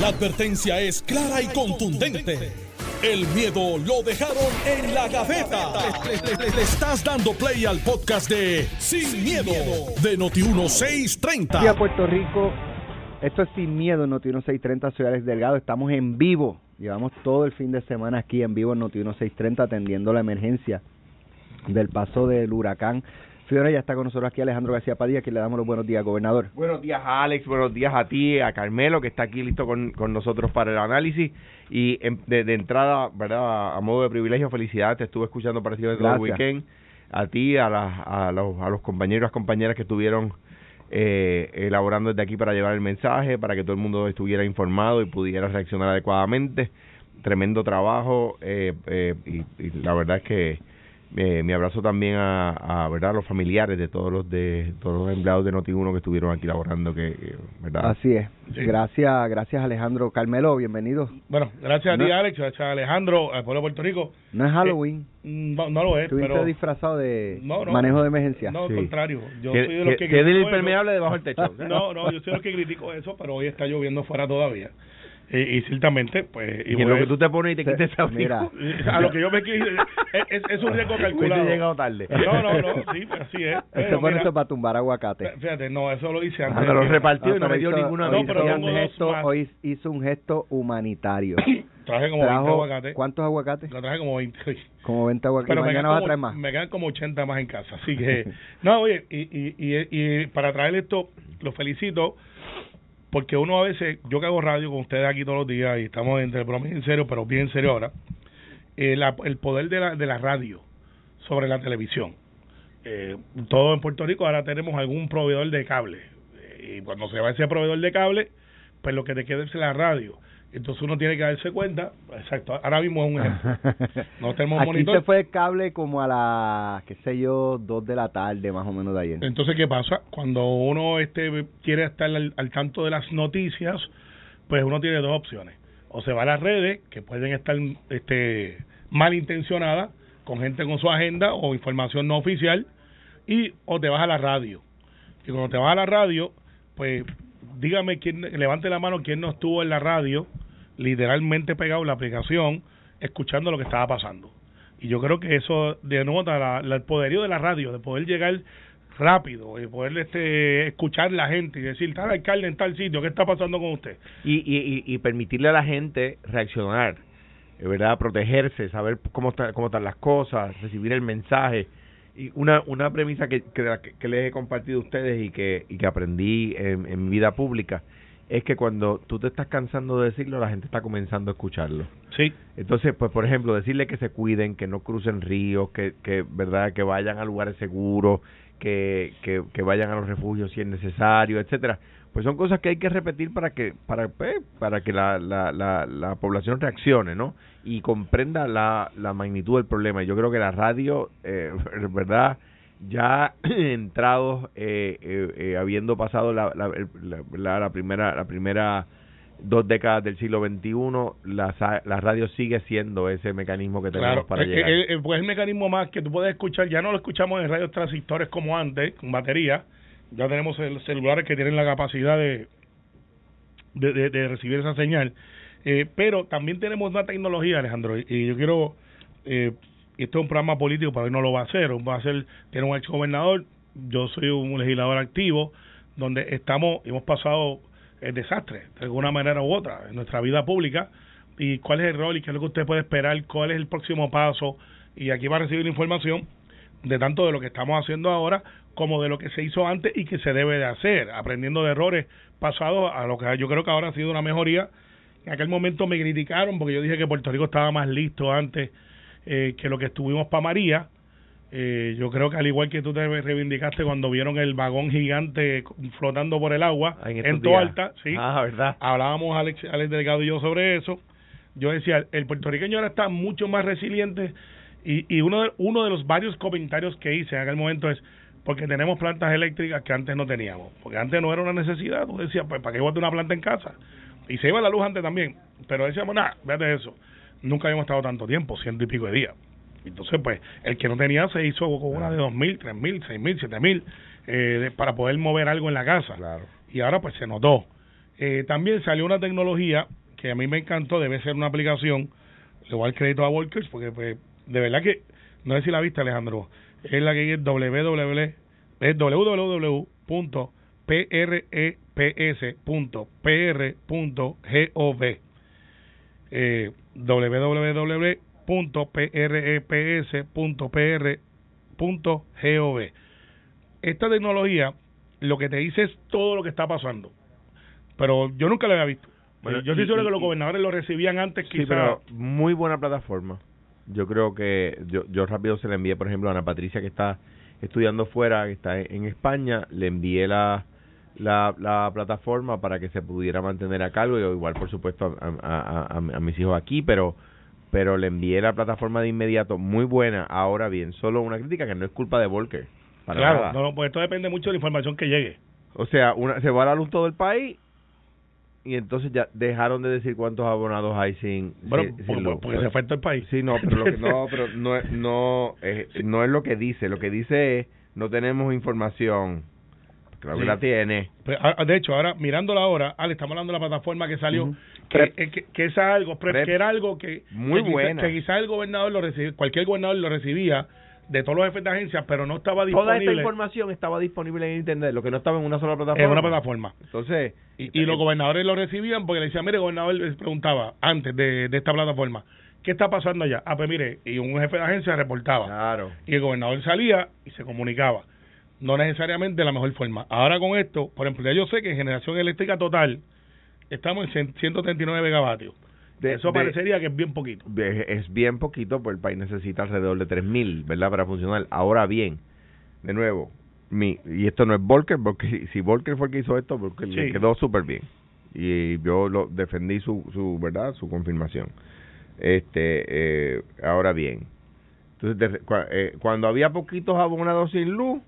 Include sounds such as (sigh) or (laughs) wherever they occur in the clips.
La advertencia es clara y contundente. El miedo lo dejaron en la gaveta. Le, estás dando play al podcast de Sin, miedo, de Noti1630. Día Puerto Rico. Esto es Sin Miedo en Noti 1630. Soy Alex Delgado. Estamos en vivo. Llevamos todo el fin de semana aquí en vivo en Noti 1630 atendiendo la emergencia del paso del huracán. Fiora ya está con nosotros aquí Alejandro García Padilla, que le damos los buenos días, gobernador. Buenos días Alex, buenos días a ti, a Carmelo, que está aquí listo con, con nosotros para el análisis. Y en- de, de entrada, ¿verdad? A modo de privilegio, felicidades, te estuve escuchando prácticamente todo el weekend. A ti, a, las- a, los, a los compañeros compañeras que estuvieron eh, elaborando desde aquí para llevar el mensaje, para que todo el mundo estuviera informado y pudiera reaccionar adecuadamente. Tremendo trabajo eh, eh, y, y la verdad es que eh, mi abrazo también a, a verdad a los familiares de todos los de todos los empleados de Noti1 que estuvieron aquí laborando que eh, verdad Así es. Sí. Gracias, gracias Alejandro. Carmelo, bienvenido. Bueno, gracias a No. ti, Alex, gracias a Alejandro, al pueblo de Puerto Rico. No es Halloween. No, no lo es, Estuviste pero... disfrazado de No, no. manejo de emergencia. No, al Sí. contrario. Yo que, soy de los que... que- del impermeable debajo del techo (laughs) No, no, yo soy de los que critico eso, pero hoy está lloviendo fuera todavía. Y, y ciertamente, pues... y, voy lo que tú te pones y te quites ese Mira. A lo que yo me quiero... Es, es- es un riesgo calculado. llegado tarde No, no, no, sí, pues así es. Pero pone eso para tumbar aguacate. Fíjate, no, eso lo hice antes. Ah, pero de- repartió y no me dio hizo- ninguna No, pero hizo un gesto, hoy hizo un gesto humanitario. (coughs) Traje como 20 Trajo, aguacates. ¿Cuántos aguacates? Lo traje como 20 hoy. Como 20 aguacates. Pero me Mañana quedan, vas a como, traer más. me quedan como 80 más en casa. Así que, (laughs) no, oye, y, y, y, y para traer esto, lo felicito, porque uno a veces, yo que hago radio con ustedes aquí todos los días y estamos entre bromas en serio, pero bien en serio ahora, eh, el poder de la, de la radio sobre la televisión. Eh, todo en Puerto Rico ahora tenemos algún proveedor de cable. Eh, y cuando se va ese proveedor de cable, pues lo que te queda es la radio. Entonces uno tiene que darse cuenta, exacto, ahora mismo es un ejemplo. (laughs) No tenemos Aquí monitor. se fue el cable como a las, qué sé yo, 2 de la tarde más o menos de ayer. Entonces, ¿qué pasa? Cuando uno este quiere estar al, al tanto de las noticias, pues uno tiene dos opciones. O se va a las redes, que pueden estar este, malintencionadas, con gente con su agenda o información no oficial, y o te vas a la radio. Y cuando te vas a la radio, pues dígame quién, levante la mano quién no estuvo en la radio, literalmente pegado en la aplicación, escuchando lo que estaba pasando. Y yo creo que eso denota la, la- el poderío de la radio, de poder llegar rápido, de poder este, escuchar la gente y decir, tal alcalde en tal sitio, ¿qué está pasando con usted? y, y, y, y permitirle a la gente reaccionar, eh, ¿verdad? Protegerse, saber cómo, está, cómo están las cosas, recibir el mensaje. Y una, una premisa que les he compartido a ustedes y que, y que aprendí en, en mi vida pública es que cuando tú te estás cansando de decirlo, la gente está comenzando a escucharlo. Sí, Entonces, pues, por ejemplo, decirle que se cuiden, que no crucen ríos, que, que verdad, que vayan a lugares seguros, que, que, que vayan a los refugios si es necesario, etcétera. Pues son cosas que hay que repetir para que para pues, para que la, la, la, la población reaccione, ¿no? Y comprenda la, la magnitud del problema. Yo creo que la radio, eh, (laughs) verdad, ya (clears throat) entrados, eh, eh, eh, habiendo pasado la, la, la, primera la primera dos décadas del siglo XXI, la, la radio sigue siendo ese mecanismo que tenemos claro. para llegar. pues el mecanismo más que tú puedes escuchar, ya no lo escuchamos en radios transistores como antes, con batería, ya tenemos el- celulares que tienen la capacidad de, de, de- de recibir esa señal. Eh, pero también tenemos una tecnología, Alejandro, y, y yo quiero, eh, esto es un programa político, pero hoy no lo va a hacer, va a ser, tiene un ex gobernador, yo soy un legislador activo, donde estamos, hemos pasado el desastre, de alguna manera u otra, en nuestra vida pública, y cuál es el rol y qué es lo que usted puede esperar, cuál es el próximo paso, y aquí va a recibir información de tanto de lo que estamos haciendo ahora como de lo que se hizo antes y que se debe de hacer, aprendiendo de errores pasados a lo que yo creo que ahora ha sido una mejoría. En aquel momento me criticaron porque yo dije que Puerto Rico estaba más listo antes eh, que lo que estuvimos para María. Eh, yo creo que al igual que tú te reivindicaste cuando vieron el vagón gigante flotando por el agua Ah, en en. Toalta, sí, Ah, ¿verdad? hablábamos Alex, Alex Delgado y yo sobre eso. Yo decía, el puertorriqueño ahora está mucho más resiliente y, y uno, de, uno de los varios comentarios que hice en aquel momento es porque tenemos plantas eléctricas que antes no teníamos. Porque antes no era una necesidad. Tú decías, pues, ¿para qué voy a tener una planta en casa? Y se iba la luz antes también. Pero decíamos, nada, véate eso. Nunca habíamos estado tanto tiempo, ciento y pico de días. Entonces, pues, el que no tenía se hizo con una de dos mil, tres mil, seis mil, siete mil, eh, para poder mover algo en la casa. Claro. Y ahora, pues, se notó. Eh, también salió una tecnología que a mí me encantó, debe ser una aplicación, le voy al crédito a Volkers, porque pues, de verdad que, no sé si la viste Alejandro, es la que es www, es www.preps.pr.gov eh, www.preps.pr.gov esta tecnología lo que te dice es todo lo que está pasando. Pero yo nunca lo había visto. Bueno, yo estoy seguro que los gobernadores lo recibían antes Sí, quizás. pero muy buena plataforma. Yo creo que yo, yo rápido se la envié, por ejemplo, a Ana Patricia que está estudiando fuera, que está en España, le envié la, la, la plataforma para que se pudiera mantener a cargo, y igual por supuesto a, a, a, a- a mis hijos aquí, pero pero le envié la plataforma de inmediato, muy buena. Ahora bien, solo una crítica que no es culpa de Volker. Para claro nada. no, pues esto depende mucho de la información que llegue O sea, una, se va a la luz todo el país y entonces ya dejaron de decir cuántos abonados hay sin, bueno sin- sin porque, porque se fue todo el país Sí, no, pero lo que, no, (laughs) pero no, no, es, no es lo que dice. Lo que dice es no tenemos información. Claro que la tiene. Pues, de hecho, ahora mirándola ahora, Ale, estamos hablando de la plataforma que salió, que, eh, que, que es algo, Prep, que era algo que, Muy que buena. que quizás el gobernador lo recibía, cualquier gobernador lo recibía de todos los jefes de agencias, pero no estaba Toda esta disponible información estaba disponible en internet, lo que no estaba en una sola plataforma. en una plataforma. Entonces, Y, y los gobernadores lo recibían porque le decían, mire, gobernador les preguntaba antes de, de esta plataforma, ¿qué está pasando allá? Ah, pues mire, y un jefe de agencia reportaba. claro. y el gobernador salía y se comunicaba. No necesariamente de la mejor forma. Ahora con esto, por ejemplo, ya yo sé que en generación eléctrica total estamos en cien- 139 megavatios. De- Eso de- parecería que es bien poquito. Es es bien poquito, pues el país necesita alrededor de 3.000, ¿verdad? Para funcionar. Ahora bien, de nuevo, mi y esto no es Volker, porque si- Volker fue el que hizo esto, porque le Sí. quedó súper bien. Y yo lo defendí su, su ¿verdad? Su confirmación. Este, eh, ahora bien, entonces de- cua- eh, cuando había poquitos abonados sin luz,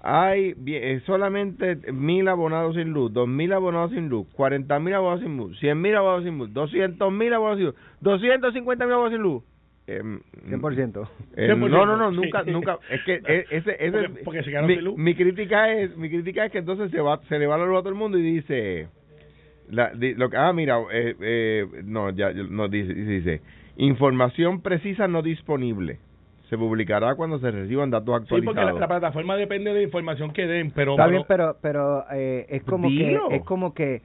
hay bien, eh, solamente mil abonados sin luz, dos mil abonados sin luz, cuarenta mil abonados sin luz, cien mil abonados sin luz, doscientos mil abonados sin luz, doscientos cincuenta mil abonados sin luz. Em, 100%. eh, 100%. no, no, no, Sí. nunca, nunca. Es que eh, ese, ese Porque- porque se mi, sin luz. mi crítica es, mi crítica es que entonces se va, se le va la luz a todo el mundo y dice, la, di- lo que, ah, mira, eh, eh, no, ya, no dice, dice, dice, información precisa no disponible. Se publicará cuando se reciban datos Sí, porque actualizados. la, la plataforma depende de la información que den, pero... Está pero- bien, pero, pero eh, es como Dilo. que es como que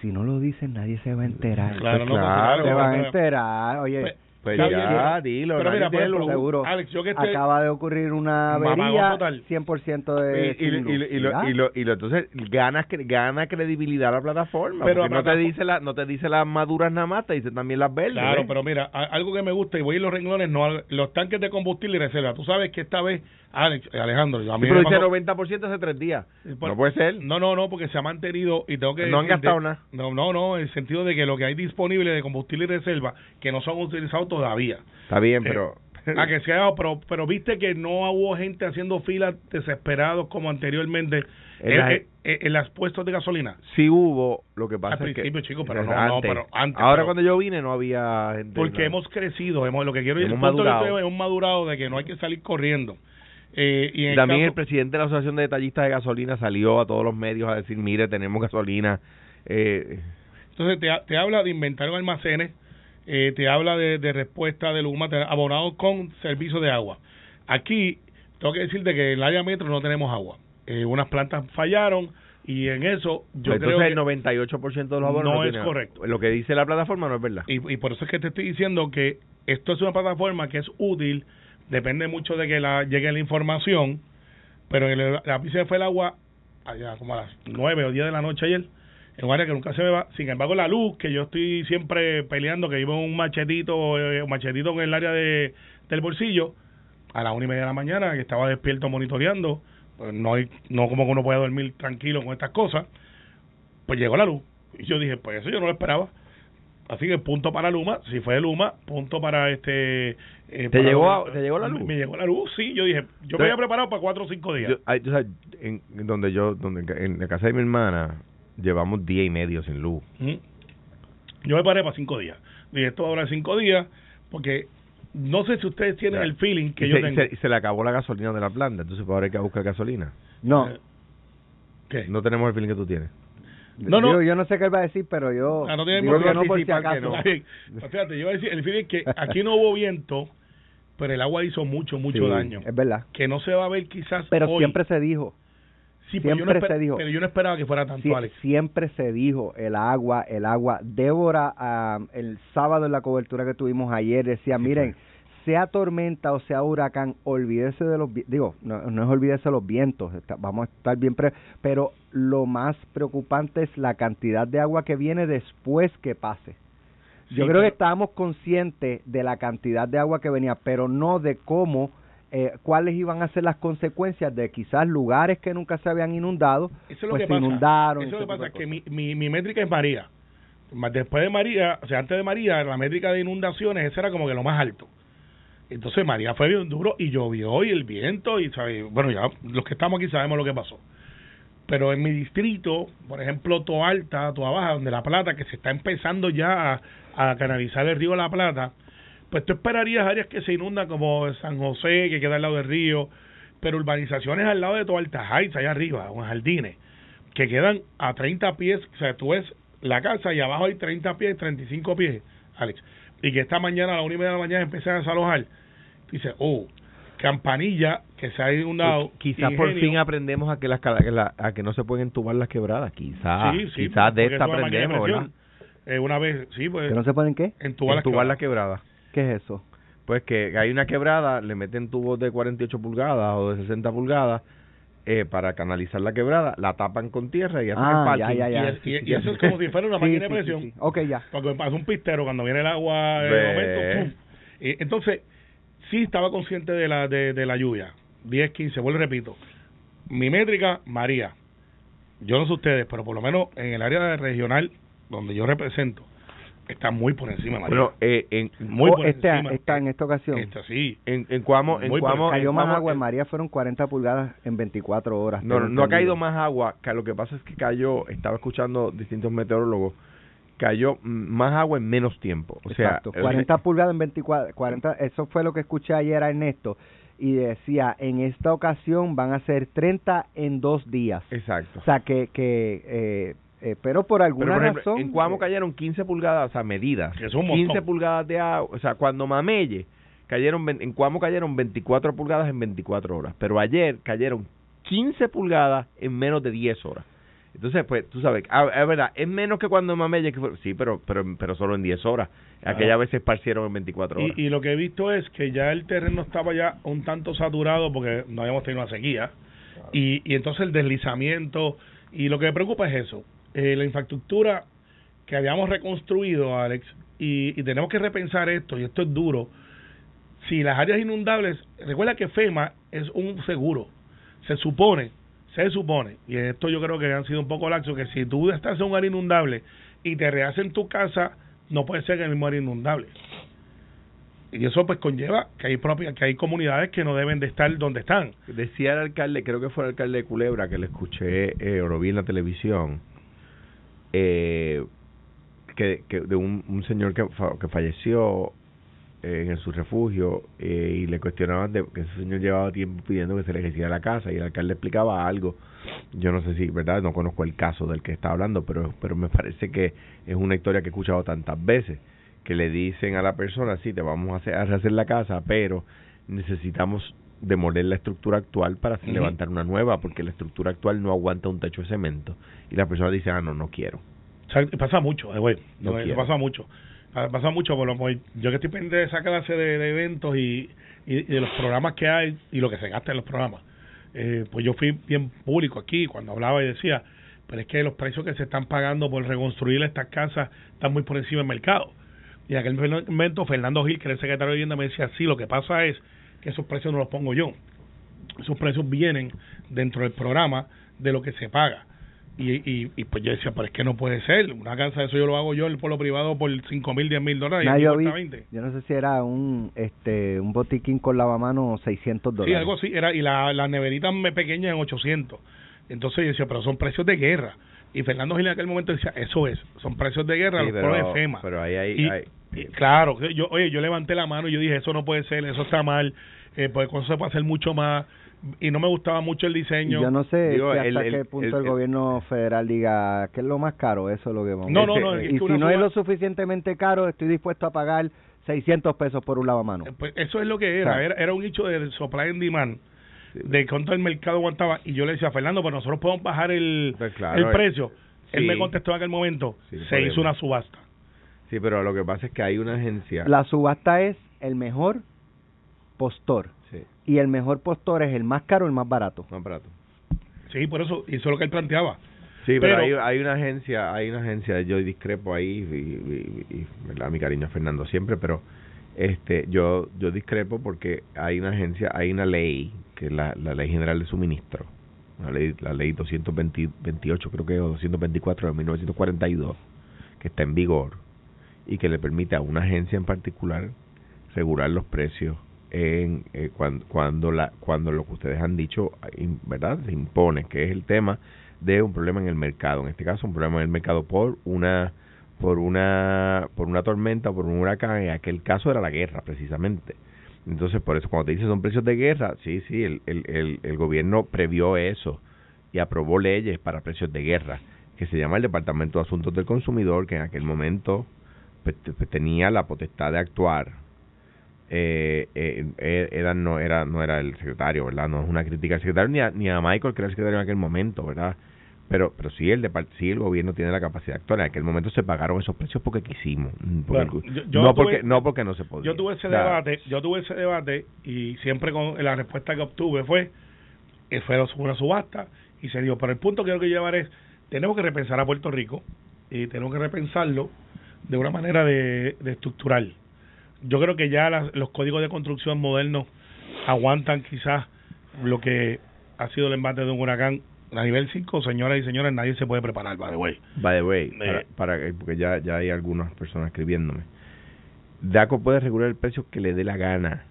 si no lo dicen nadie se va a enterar. Claro, no, Claro. claro, se van a enterar. Oye, Pues, Pues ya, dilo. pero mira, ejemplo, luz. seguro. Alex, yo que estoy- acaba de ocurrir una avería total. 100% de y, y, sin y, luz. y, lo, y, lo, y, lo, y lo- entonces gana gana credibilidad la plataforma Pero porque no te dice la no te dice las maduras nada más te dice también las verdes Claro, ¿ves? pero mira, a- algo que me gusta, y voy a ir los renglones, no los tanques de combustible y reserva. Tú sabes que esta vez, Alex, eh, Alejandro, a mí Sí, pero dice pasó- 90% hace tres días Por- no puede ser No, no, no, porque se ha mantenido y tengo que No han gastado de- nada. No, no, no, en el sentido de que lo que hay disponible de combustible y reserva que no son utilizados todavía. está bien Eh, pero (laughs) A que sea, pero, pero viste que no hubo gente haciendo filas desesperados como anteriormente En en, la- en- en las puestos de gasolina. sí hubo lo que pasa Al es que principio, chico, pero es no, no, pero antes, ahora pero- cuando yo vine no había gente Porque no. hemos crecido, hemos, lo que quiero decir, punto que madurado. estoy- hemos madurado de que no hay que salir corriendo. Eh, y en también el caso- presidente de la asociación de detallistas de gasolina salió a todos los medios a decir mire tenemos gasolina eh, Entonces te, te habla de inventario de almacenes, eh, te habla de, de respuesta de Luma, abonados con servicio de agua. Aquí tengo que decirte que en el área metro no tenemos agua. Eh, unas plantas fallaron y en eso yo entonces creo el que 98% de los abonos no no es correcto. lo que dice la plataforma no es verdad y, y por eso es que te estoy diciendo que esto es una plataforma que es útil, depende mucho de que la llegue la información, pero en el, la fue el agua allá como a las 9 o 10 de la noche ayer, en un área que nunca se me va. Sin embargo, la luz, que yo estoy siempre peleando, que llevo un machetito, eh, un machetito en el área de, del bolsillo, a las una y media de la mañana, que estaba despierto monitoreando, pues no hay, no como que uno puede dormir tranquilo con estas cosas, pues llegó la luz. Y yo dije, pues eso yo no lo esperaba. Así que punto para Luma, si fue de Luma, punto para este... eh, ¿Te para llegó a- te llegó la luz? Me llegó la luz, sí, yo dije, yo Entonces, me había preparado para cuatro o cinco días. Yo, ay, tú sabes, en, en donde yo, donde en la casa de mi hermana, llevamos día y medio sin luz. Ujú. Yo me paré para cinco días. Dije, esto va a durar cinco días, porque no sé si ustedes tienen Ya. el feeling que y yo se, y tengo. se- y se le acabó la gasolina de la planta, entonces pues ahora hay que buscar gasolina. No, Eh, ¿Qué? No tenemos el feeling que tú tienes. No, no. Yo no sé qué él va a decir, pero yo Ah, no tiene digo que no por si anticipar que acaso. no. Fíjate, yo iba a decir, el fin es que aquí no hubo viento, pero el agua hizo mucho, mucho Sí, daño. Es verdad. Que no se va a ver quizás Pero hoy. siempre se dijo, Sí, pero yo no siempre se dijo. Pero yo no esperaba que fuera tanto, Sie- Alex. siempre se dijo el agua, el agua. Débora, ah, el sábado en la cobertura que tuvimos ayer, decía, miren, sea tormenta o sea huracán, olvídese de los, digo, no, no es olvídese de los vientos, está- vamos a estar bien, pre pero lo más preocupante es la cantidad de agua que viene después que pase. Yo Sí, creo pero- que estábamos conscientes de la cantidad de agua que venía, pero no de cómo, eh, cuáles iban a ser las consecuencias de quizás lugares que nunca se habían inundado, Eso es lo pues que se pasa. inundaron. Eso es lo que pasa, que mi, mi, mi métrica es María. Después de María, o sea, antes de María, la métrica de inundaciones, ese era como que lo más alto. Entonces María fue bien duro y llovió y el viento y ¿sabes? bueno ya los que estamos aquí sabemos lo que pasó. Pero en mi distrito, por ejemplo, Toa Alta, Toa Baja, donde La Plata, que se está empezando ya a, a canalizar el río La Plata, pues tú esperarías áreas que se inundan como San José, que queda al lado del río, pero urbanizaciones al lado de Toa Alta Heights, allá arriba, unos jardines, que quedan a 30 pies, o sea, tú ves la casa y abajo hay 30 pies, 35 pies, Alex, y que esta mañana a la una y media de la mañana empiezan a desalojar, dice, oh, Campanilla, que se ha inundado, Quizás por fin aprendemos a que las cala- que la- a que no se pueden entubar las quebradas. Quizás, Sí, sí, quizás de esta aprendemos, ¿verdad? Eh, una vez, sí, pues, ¿Que no se pueden qué? entubar las quebradas. ¿Qué es eso? Pues que hay una quebrada, le meten tubos de 48 pulgadas o de 60 pulgadas eh, para canalizar la quebrada, la tapan con tierra y hacen Ah, el ya, parking. ya, ya. Y, es- y- y eso es como si fuera una Sí, máquina sí, de sí, presión. sí. Ok, ya. Porque me pasa un pistero cuando viene el agua el momento, ¡pum! Y entonces, sí estaba consciente de la de, de la lluvia. 10, 15, vuelvo y repito. Mi métrica, María. Yo no sé ustedes, pero por lo menos en el área regional donde yo represento, está muy por encima María. Bueno, eh, en, muy Oh, por este, encima. esta, en esta ocasión. Esta sí. en, en Cuamo, en Cuamo, Cayó en más Cuamo, agua en eh, María, fueron 40 pulgadas en 24 horas. No, tengo no ha caído más agua, que lo que pasa es que cayó, estaba escuchando distintos meteorólogos, cayó más agua en menos tiempo. O Exacto, sea, 40 pulgadas en 24, 40, eso fue lo que escuché ayer a Ernesto y decía, en esta ocasión van a ser 30 en dos días. Exacto. O sea, que, que eh, eh, pero por Pero, alguna por ejemplo, razón... en Cuamo eh, cayeron 15 pulgadas, o sea, medidas. Que es un 15 montón. pulgadas de agua, o sea, cuando Mamelle, cayeron, en Cuamo cayeron 24 pulgadas en 24 horas, pero ayer cayeron 15 pulgadas en menos de 10 horas. Entonces, pues, tú sabes, ah, es verdad, es menos que cuando Mamelle, que fue- sí, pero, pero, pero solo en 10 horas. Aquella Ah. vez se esparcieron en 24 horas. Y, y lo que he visto es que ya el terreno estaba ya un tanto saturado porque no habíamos tenido una sequía. Y, y entonces el deslizamiento. Y lo que me preocupa es eso. Eh, la infraestructura que habíamos reconstruido, Alex, y, tenemos que repensar esto, y esto es duro. Si las áreas inundables, recuerda que FEMA es un seguro. Se supone, se supone, y esto yo creo que han sido un poco laxos, que si tú estás en un área inundable y te rehacen tu casa, no puede ser en el mismo área inundable. Y eso pues conlleva que hay propias, que hay comunidades que no deben de estar donde están. Decía el alcalde, creo que fue el alcalde de Culebra, que le escuché eh, o lo vi en la televisión, eh, que, que de un, un señor que, que falleció eh, en su refugio eh, y le cuestionaban de que ese señor llevaba tiempo pidiendo que se le hiciera la casa y el alcalde explicaba algo. Yo no sé si, ¿verdad? No conozco el caso del que está hablando, pero, pero me parece que es una historia que he escuchado tantas veces que le dicen a la persona, sí, te vamos a hacer, a rehacer la casa, pero necesitamos demoler la estructura actual para levantar una nueva, porque la estructura actual no aguanta un techo de cemento. Y la persona dice, ah, no, no quiero. O sea, pasa mucho, eh, güey. No quiero. pasa mucho. Pa- Pasa mucho, por lo pues, yo que estoy pendiente de esa clase de, de eventos y, y, y de los programas que hay y lo que se gasta en los programas. Eh, pues yo fui bien público aquí cuando hablaba y decía, pero es que los precios que se están pagando por reconstruir estas casas están muy por encima del mercado. Y en aquel momento Fernando Gil, que era el secretario de Vivienda, me decía, sí, lo que pasa es que esos precios no los pongo yo. Esos precios vienen dentro del programa de lo que se paga. Y, y, y pues yo decía, pero es que no puede ser. Una casa de eso yo lo hago yo por lo privado por 5 mil, 10 mil dólares. Nah, yo, cuesta vi- 20. yo no sé si era un este un botiquín con lavamanos 600 dólares. Sí, algo así. Era, y la, las neveritas me- pequeñas en 800. Entonces yo decía, pero son precios de guerra. Y Fernando Gil en aquel momento decía, eso es, son precios de guerra, Sí, los pero- ponen FEMA. pero ahí hay- Y- hay- y claro, yo, oye, yo levanté la mano y yo dije, eso no puede ser, eso está mal, eh, pues con eso se puede hacer mucho más. y no me gustaba mucho el diseño. Yo no sé Digo, si hasta el- qué el- punto el, el- gobierno federal diga que es lo más caro, eso es lo que vamos No, no, no, es Y que si no es lo suficientemente caro, estoy dispuesto a pagar 600 pesos por un lavamanos. Eh, Pues eso es lo que era, Claro. era, era un hecho de supply and demand, de cuánto el mercado aguantaba. Y yo le decía a Fernando, pues nosotros podemos bajar el, Pues claro, el eh, precio. Él sí. me contestó en aquel momento, Sí, se podemos. hizo una subasta. Sí, pero lo que pasa es que hay una agencia. La subasta es el mejor postor. Sí, Y el mejor postor es el más caro, el más barato. más barato. Sí, por eso, y eso es lo que él planteaba. Sí, pero, Pero- hay, hay una agencia, hay una agencia, yo discrepo ahí, y, y- y, ¿verdad? mi cariño a Fernando siempre, pero este yo yo discrepo porque hay una agencia, hay una ley, que es la, la Ley General de Suministro, la ley, la ley 228 creo que, o 224 de 1942, que está en vigor y que le permite a una agencia en particular regular los precios en eh, cuando, cuando la cuando lo que ustedes han dicho verdad se impone que es el tema de un problema en el mercado. En este caso un problema en el mercado por una por una por una tormenta por un huracán en aquel caso era la guerra precisamente. Entonces por eso cuando te dicen son precios de guerra sí sí el, el, el, el gobierno previó eso y aprobó leyes para precios de guerra que se llama el Departamento de Asuntos del Consumidor que en aquel momento tenía la potestad de actuar eh, eh, eh, era no era no era el secretario verdad no es una crítica al secretario ni a, ni a Michael que era el secretario en aquel momento verdad pero pero sí el depart- sí el gobierno tiene la capacidad de actuar. En aquel momento se pagaron esos precios porque quisimos mm, porque- Bueno, yo- yo no tuve- porque no porque no se podía. Yo tuve ese debate, yo tuve ese debate y siempre con la respuesta que obtuve fue, eh, fue una subasta y se dio. Pero el punto que quiero que llevar es, tenemos que repensar a Puerto Rico y tenemos que repensarlo de una manera de, de estructural. Yo creo que ya las- los códigos de construcción modernos aguantan quizás lo que ha sido el embate de un huracán a nivel 5, señoras y señores, nadie se puede preparar, by the way. By the way, Eh. para, para que- porque ya, ya hay algunas personas escribiéndome. DACO puede regular el precio que le dé la gana,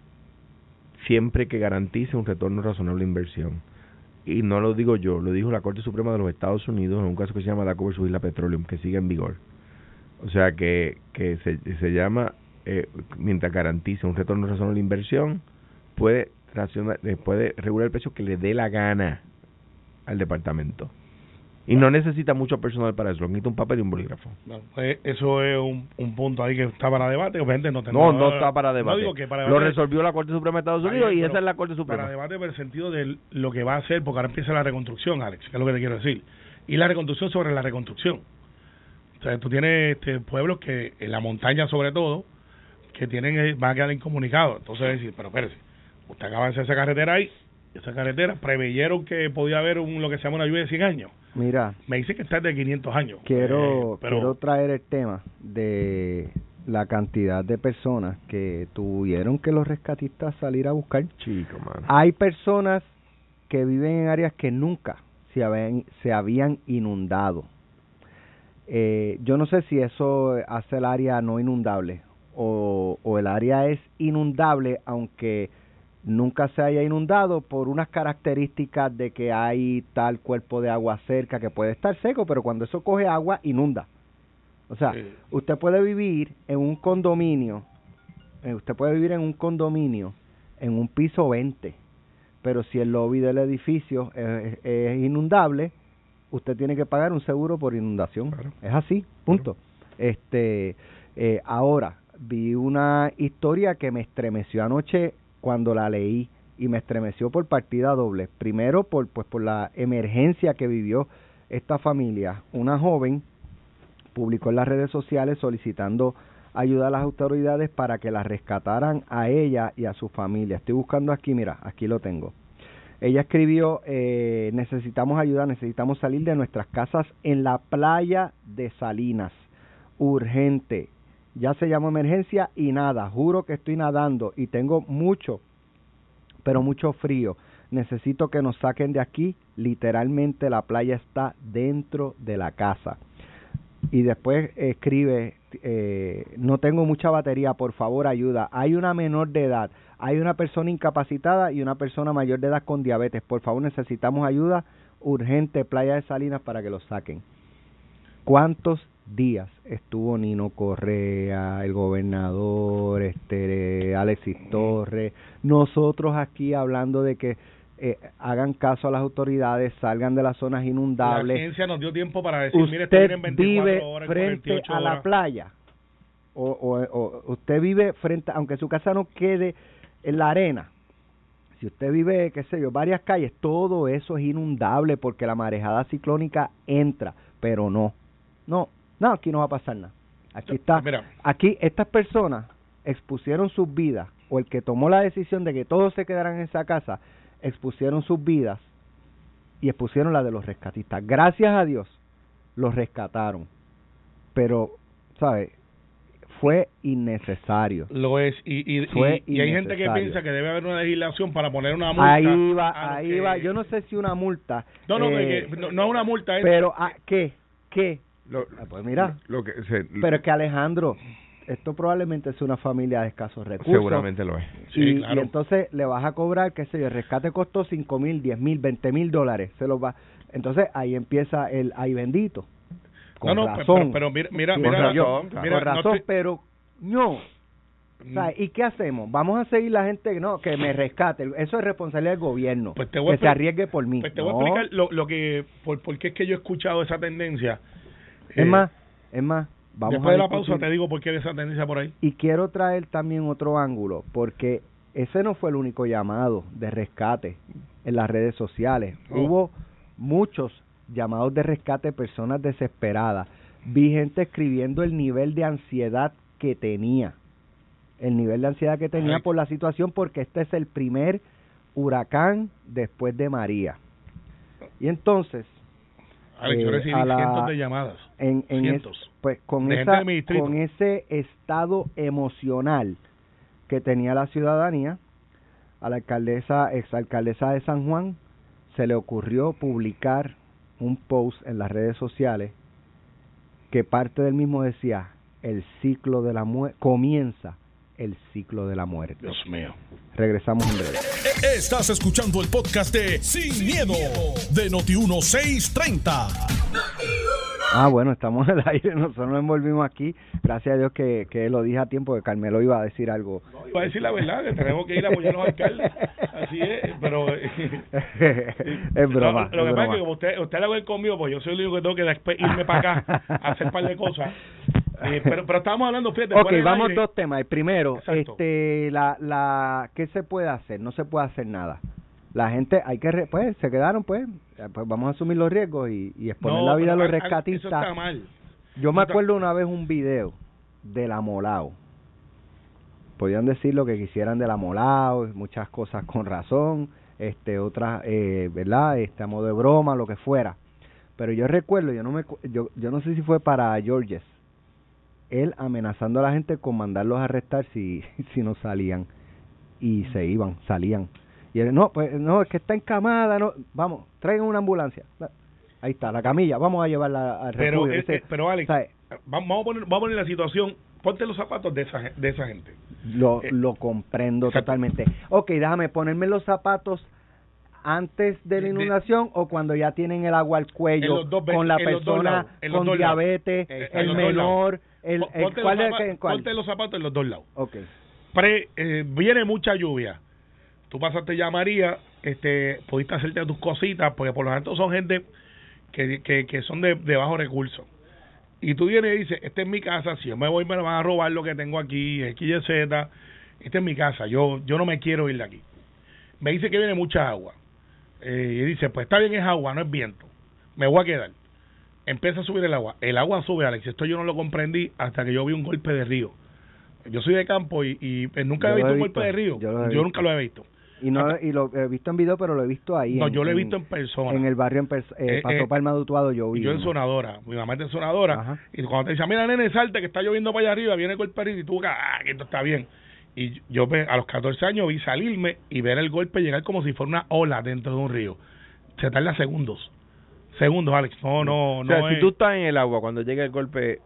siempre que garantice un retorno razonable de inversión. Y no lo digo yo, lo dijo la Corte Suprema de los Estados Unidos en un caso que se llama DACO versus Isla Petroleum, que sigue en vigor. O sea que, que se, se llama, eh, mientras garantice un retorno razonable de inversión, puede, eh, puede regular el precio que le dé la gana al departamento. Y no necesita mucho personal para eso, necesita un papel y un bolígrafo. Pues eso es un, un punto ahí que está para debate. Obviamente no tengo- No, no está para no debate. digo que para lo resolvió la Corte Suprema de Estados Unidos y esa es la Corte Suprema. Para debate en el sentido de lo que va a hacer, porque ahora empieza la reconstrucción, Alex, que es lo que te quiero decir. Y la reconstrucción sobre la reconstrucción. O sea, tú tienes este, pueblos que, en la montaña sobre todo, que tienen van a quedar incomunicados. Entonces, decir, pero espérese, usted acaba de hacer esa carretera ahí, esa carretera, preveyeron que podía haber un, lo que se llama una lluvia de 100 años. Mira, Me dice que está de 500 años. quiero, Eh, pero quiero traer el tema de la cantidad de personas que tuvieron que los rescatistas salir a buscar. Chico, mano. Hay personas que viven en áreas que nunca se habían, se habían inundado. Eh, yo no sé si eso hace el área no inundable o, o el área es inundable aunque nunca se haya inundado por unas características de que hay tal cuerpo de agua cerca que puede estar seco, pero cuando eso coge agua inunda. O sea, Sí. usted puede vivir en un condominio, eh, usted puede vivir en un condominio en un piso 20, pero si el lobby del edificio es, es inundable, usted tiene que pagar un seguro por inundación. Claro. Es así, punto. Este, eh, ahora vi una historia que me estremeció anoche cuando la leí y me estremeció por partida doble. Primero por pues por la emergencia que vivió esta familia, una joven publicó en las redes sociales solicitando ayuda a las autoridades para que la rescataran a ella y a su familia. Estoy buscando aquí, mira, aquí lo tengo. Ella escribió, eh, necesitamos ayuda, necesitamos salir de nuestras casas en la playa de Salinas. Urgente. Ya se llama emergencia y nada. Juro que estoy nadando y tengo mucho, pero mucho frío. Necesito que nos saquen de aquí. Literalmente la playa está dentro de la casa. Y después escribe, eh, no tengo mucha batería, por favor ayuda. Hay una menor de edad, hay una persona incapacitada y una persona mayor de edad con diabetes. Por favor necesitamos ayuda urgente, playa de Salinas, para que los saquen. ¿Cuántos días estuvo Nino Correa, el gobernador, este Alexis Torres, nosotros aquí hablando de que eh, hagan caso a las autoridades, salgan de las zonas inundables. La agencia nos dio tiempo para decir, mire, usted viene en 24 vive horas, frente 48 a la playa o, o, o usted vive frente, aunque su casa no quede en la arena, si usted vive, qué sé yo, varias calles, todo eso es inundable porque la marejada ciclónica entra, pero no, no, no, aquí no va a pasar nada. Aquí está, Mira. aquí estas personas expusieron sus vidas, o el que tomó la decisión de que todos se quedaran en esa casa, expusieron sus vidas y expusieron la de los rescatistas. Gracias a Dios, los rescataron. Pero, ¿sabes? Fue innecesario. Lo es, y, y, Fue y, y hay gente que piensa que debe haber una legislación para poner una multa. Ahí va, ahí que- va. Yo no sé si una multa. No, no, eh, que- no, no una multa, es Pero, ¿a ¿qué? ¿Qué? Lo- Ah, pues mira. lo que se- Pero es que Alejandro, esto probablemente es una familia de escasos recursos. seguramente lo es. Sí, y, claro. y entonces le vas a cobrar, qué sé yo, el rescate costó cinco mil, diez mil, veinte mil dólares. Se los va. Entonces ahí empieza el ay bendito. Con no, no, razón. pero, pero mira, mira, Con mira, razón, mira, con no razón, te- pero no. Mm. ¿Y qué hacemos? Vamos a seguir la gente no que me rescate. Eso es responsabilidad del gobierno. Pues te voy a que se expli- arriesgue por mí. Pues te voy a explicar lo, lo que, por, por qué es que yo he escuchado esa tendencia. Es Eh, más, es más, vamos después a de la pausa te digo por qué hay esa tendencia por ahí. Y quiero traer también otro ángulo, porque ese no fue el único llamado de rescate en las redes sociales. Oh. Hubo muchos llamados de rescate, personas desesperadas. Vi gente escribiendo el nivel de ansiedad que tenía. El nivel de ansiedad que tenía por la situación, porque este es el primer huracán después de María. Y entonces, Alex, yo Eh, recibí a la- cientos de llamadas. en, en es- Cientos. pues con esa con ese estado emocional que tenía la ciudadanía a la alcaldesa exalcaldesa de San Juan se le ocurrió publicar un post en las redes sociales que parte del mismo decía el ciclo de la muerte comienza el ciclo de la muerte Dios mío. regresamos en breve Estás escuchando el podcast de Sin, miedo, de Noti1630. Ah, bueno, estamos (laughs) en el aire, nosotros nos envolvimos aquí. Gracias a Dios que, que lo dije a tiempo, que Carmelo iba a decir algo. Iba a decir la verdad, que tenemos que ir a apoyar a los alcaldes. Así es, pero... (laughs) eh, es broma. Lo, que pasa es que como usted, usted la ve conmigo, pues yo soy el único que tengo que irme para acá a hacer un par de cosas. Eh, pero, pero estábamos hablando, fíjate, Ok, vamos aire. dos temas. El primero, Exacto. este, la, la, ¿qué se puede hacer? No se puede hacer nada. La gente, hay que, re- pues, se quedaron, pues, eh, pues vamos a asumir los riesgos y, y exponer No, la vida a los Eso está rescatistas. mal. Yo me acuerdo una vez un video del amolao. Podían decir lo que quisieran del amolao, muchas cosas con razón, este, otras, eh, ¿verdad? Este, a modo de broma, lo que fuera. Pero yo recuerdo, yo no me, yo, yo no sé si fue para Georges, él amenazando a la gente con mandarlos a arrestar si, (laughs) si no salían y se iban, salían. Y él, no, pues no, es que está encamada, no, vamos, traigan una ambulancia. Ahí está, la camilla, vamos a llevarla al Pero, refugio. eh, eh, pero Alex, vamos, a poner, vamos a poner la situación, ponte los zapatos de esa, de esa gente. Lo, Eh, lo comprendo exacto. totalmente. Ok, déjame ponerme los zapatos antes de la de- inundación o cuando ya tienen el agua al cuello dos con la persona lados, con diabetes, Eh, el menor, el, el- ponte, ¿cuál los es el cuál? ponte los zapatos en los dos lados. Ok. Pre, eh, viene mucha lluvia. Tú pasaste ya María, este, pudiste hacerte tus cositas, porque por lo tanto son gente que, que, que son de, de bajos recursos. Y tú vienes y dices, esta es mi casa, si yo me voy me van a robar lo que tengo aquí, X, Y, Z, esta es mi casa, yo, yo no me quiero ir de aquí. Me dice que viene mucha agua. Eh, y dice, pues está bien es agua, no es viento. Me voy a quedar. Empieza a subir el agua. El agua sube, Alex. Esto yo no lo comprendí hasta que yo vi un golpe de río. Yo soy de campo y, y pues, nunca Yo he visto un golpe de río. yo visto. nunca lo he visto. Y no y lo he visto en video, pero lo he visto ahí. No, en- yo lo he visto en persona. En el barrio en eh, Eh, eh, Palma de Utuado yo vi. Y yo en sonadora. Mi mamá es de sonadora. Ajá. Y cuando te dice, mira, nene, salte que está lloviendo para allá arriba, viene el golpe de río y tú, ah, que esto está bien. Y yo ve- a los 14 años vi salirme y ver el golpe llegar como si fuera una ola dentro de un río. Se tarda segundos. Segundos, Alex. No, no, o no. sea, si es tú estás en el agua, cuando llega el golpe,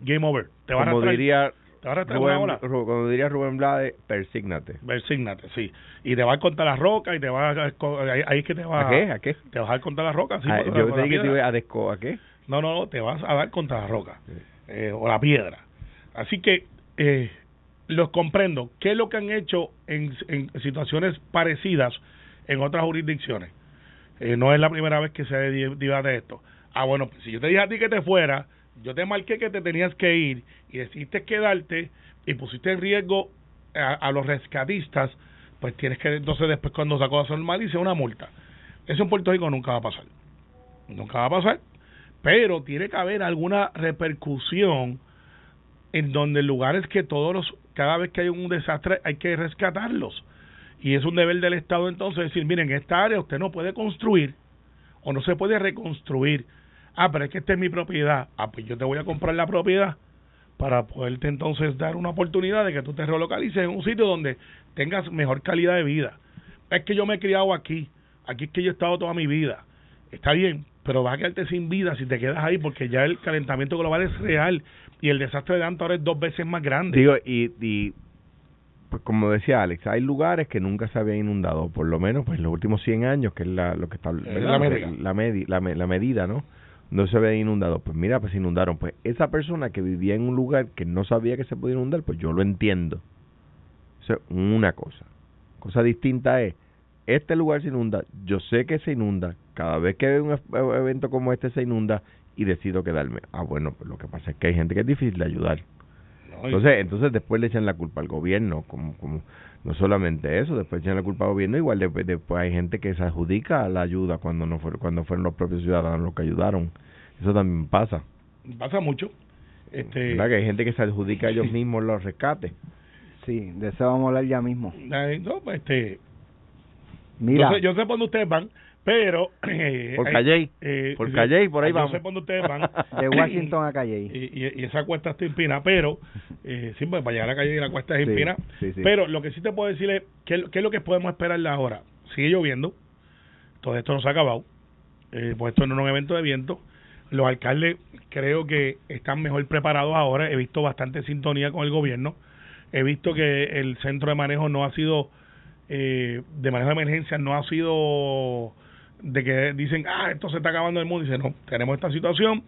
Game over. Te va a como arrastrar. diría te va a arrastrar una Rubén, ola. Ru- como diría Rubén Blades, persígnate. Persígnate, sí. Y te va a contra las rocas y te va a... Ahí, ahí es que te va ¿A qué? ¿A qué? Te vas a dar contra las rocas. Sí, Ah, por- yo te dije que te iba a desco, ¿a qué? No, no, no, te vas a dar contra la roca eh, o la piedra. Así que eh, los comprendo. ¿Qué es lo que han hecho en, en situaciones parecidas en otras jurisdicciones. Eh, no es la primera vez que se debate esto. Ah, bueno, pues, si yo te dije a ti que te fuera, yo te marqué que te tenías que ir y decidiste quedarte y pusiste en riesgo a, los rescatistas, pues tienes que entonces después cuando sacó la normalice una multa. Eso en Puerto Rico nunca va a pasar. Nunca va a pasar. Pero tiene que haber alguna repercusión en donde lugares que todos los, cada vez que hay un desastre hay que rescatarlos. Y es un deber del Estado entonces decir, miren, en esta área usted no puede construir o no se puede reconstruir. Ah, pero es que esta es mi propiedad. Ah, pues yo te voy a comprar la propiedad para poderte entonces dar una oportunidad de que tú te relocalices en un sitio donde tengas mejor calidad de vida. Es que yo me he criado aquí, aquí es que yo he estado toda mi vida. Está bien, pero vas a quedarte sin vida si te quedas ahí porque ya el calentamiento global es real y el desastre de Anto ahora es dos veces más grande. Digo, y, y pues como decía Alex, hay lugares que nunca se habían inundado, por lo menos pues en los últimos 100 años, que es la, lo que está la, la, la, medida, ¿no? No se había inundado. Pues mira, pues se inundaron. Pues esa persona que vivía en un lugar que no sabía que se podía inundar, pues yo lo entiendo. Eso es una cosa. Cosa distinta es, este lugar se inunda, yo sé que se inunda, cada vez que veo un e-, evento como este se inunda y decido quedarme. Ah, bueno, pues lo que pasa es que hay gente que es difícil de ayudar. Entonces, entonces después le echan la culpa al gobierno, como, como no solamente eso, después echan la culpa al gobierno, igual después, después hay gente que se adjudica la ayuda cuando no fue, cuando fueron los propios ciudadanos los que ayudaron. Eso también pasa. Pasa mucho. Este... ¿Verdad? Que hay gente que se adjudica a ellos (laughs) mismos los rescates. Sí, de eso vamos a hablar ya mismo. No, pues, este, Mira. Yo sé, por dónde ustedes van, pero... (clears throat) Eh, por Calle. Eh, por Calle, por ahí vamos. Yo sé dónde ustedes van. (laughs) De Washington a Calle. Y, y, esa cuesta está empina, pero... Eh, sí, pues para llegar a Calle la cuesta es empina. Pero lo que sí te puedo decir es, ¿qué, ¿qué, es lo que podemos esperar ahora? Sigue lloviendo, todo esto no se ha acabado, eh, pues esto no es un evento de viento. Los alcaldes creo que están mejor preparados ahora. He visto bastante sintonía con el gobierno. He visto que el centro de manejo no ha sido eh, de manejo de emergencia no ha sido de que dicen, ah, esto se está acabando el mundo. Dice, no, tenemos esta situación,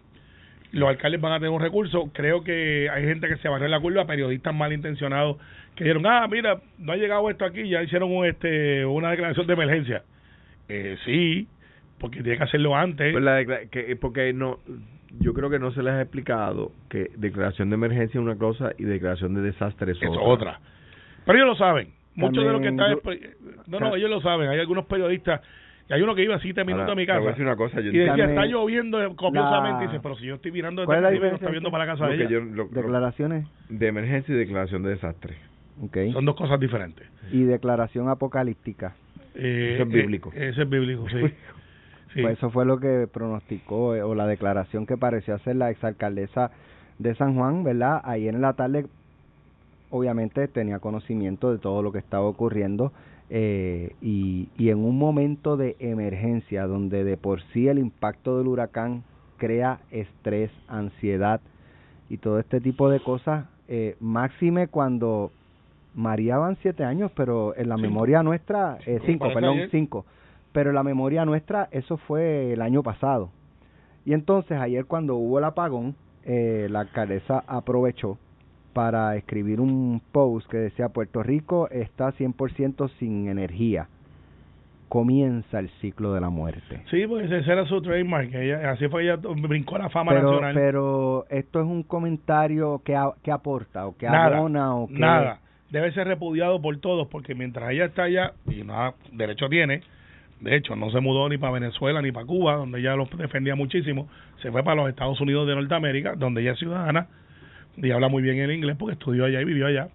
los alcaldes van a tener un recurso. Creo que hay gente que se a la curva, periodistas malintencionados que dijeron, ah, mira, no ha llegado esto aquí, ya hicieron un, este, una declaración de emergencia. Eh, sí, porque tiene que hacerlo antes. Pues que, porque no, yo creo que no se les ha explicado que declaración de emergencia es una cosa y declaración de desastre es, otra. Pero ellos lo saben. Muchos de los que están... No, no, ellos lo saben. Hay algunos periodistas... Y hay uno que iba siete minutos a mi casa. una cosa, y decía, está lloviendo copiosamente. Y dice, pero si yo estoy mirando desde la no está viendo para la casa de ella. Declaraciones. De emergencia y declaración de desastre. Okay. Son dos cosas diferentes. Y declaración apocalíptica. Eh, eso es bíblico. Eh, ese es bíblico, sí. (laughs) sí. Pues eso fue lo que pronosticó, eh, o la declaración que pareció hacer la exalcaldesa de San Juan, ¿verdad? Ahí en la tarde obviamente tenía conocimiento de todo lo que estaba ocurriendo eh, y, y en un momento de emergencia donde de por sí el impacto del huracán crea estrés, ansiedad y todo este tipo de cosas, eh, máxime cuando María van siete años, pero en la memoria nuestra, eh, cinco, perdón, cinco, pero en la memoria nuestra eso fue el año pasado. Y entonces ayer cuando hubo el apagón, eh, la alcaldesa aprovechó para escribir un post que decía Puerto Rico está 100% sin energía. Comienza el ciclo de la muerte. Sí, pues ese era su trademark. Ella, así fue ella brincó la fama nacional. Pero esto es un comentario que, que aporta o que abona o que... Nada. Debe ser repudiado por todos porque mientras ella está allá, y nada, derecho tiene, de hecho, no se mudó ni para Venezuela ni para Cuba, donde ella lo defendía muchísimo. Se fue para los Estados Unidos de Norteamérica, donde ella es ciudadana y habla muy bien el inglés porque estudió allá y vivió allá.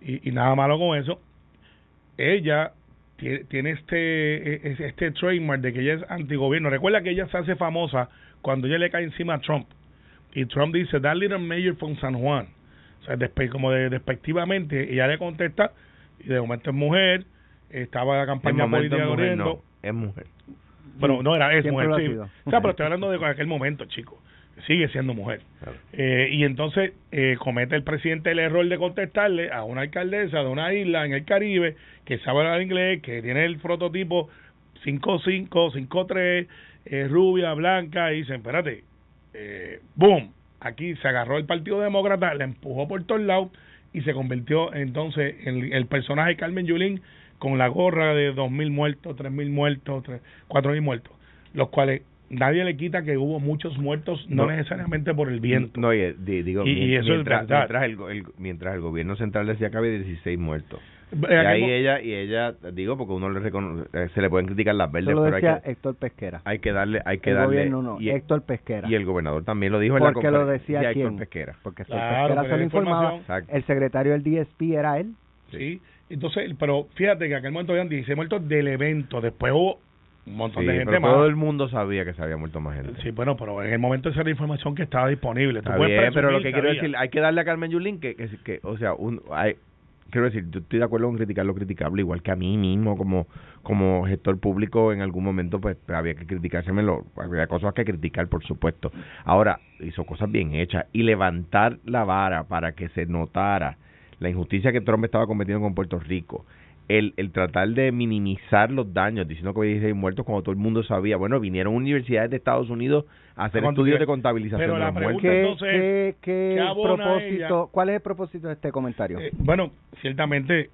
Y, nada malo con eso. Ella tiene, este, e, este trademark de que ella es antigobierno. Recuerda que ella se hace famosa cuando ella le cae encima a Trump. Y Trump dice, that little mayor from San Juan. O sea, como de, despectivamente, ella le contesta, y de momento es mujer, estaba la campaña política corriendo. es mujer. Bueno, no era, es mujer, sí. O sea, pero estoy hablando de aquel momento, chico sigue siendo mujer. Eh, y entonces eh, comete el presidente el error de contestarle a una alcaldesa de una isla en el Caribe que sabe hablar inglés, que tiene el prototipo 5'5, 5'3, eh, rubia, blanca, y dice, espérate, eh, boom, aquí se agarró el Partido Demócrata, le empujó por todos lados y se convirtió entonces en el personaje Carmen Yulín con la gorra de dos mil muertos, tres mil muertos, cuatro mil muertos, los cuales nadie le quita que hubo muchos muertos, no, necesariamente por el viento. No, y, digo, y, eso mientras, mientras, el, mientras el gobierno central decía que había 16 muertos. Y ahí ella, y ella, digo, porque uno le reconoce, eh, se le pueden criticar las verdes, pero hay que, Héctor Pesquera. Hay que darle, hay que darle. no, y, Héctor Pesquera. Y el gobernador también lo dijo en la Porque lo decía quién? Héctor Pesquera. Porque Héctor Pesquera se lo informaba. El secretario del DSP era él. Sí. Entonces, pero fíjate que aquel momento habían 16 muertos del evento. Después hubo un montón de gente pero Todo el mundo sabía que se había muerto más gente. Sí, bueno, pero en el momento esa era la información que estaba disponible. Está bien, pero lo que quiero decir, hay que darle a Carmen Yulín que, que, que o sea, un, hay, quiero decir, yo estoy de acuerdo con criticar lo criticable, igual que a mí mismo como como gestor público en algún momento pues había que criticárselo, había cosas que criticar por supuesto. Ahora hizo cosas bien hechas y levantar la vara para que se notara la injusticia que Trump estaba cometiendo con Puerto Rico el, el tratar de minimizar los daños, diciendo que había 16 muertos cuando todo el mundo sabía. Bueno, vinieron universidades de Estados Unidos a hacer estudios de contabilización de los muertos. ¿Qué, qué, propósito, ¿Cuál es el propósito de este comentario? Eh, bueno, ciertamente...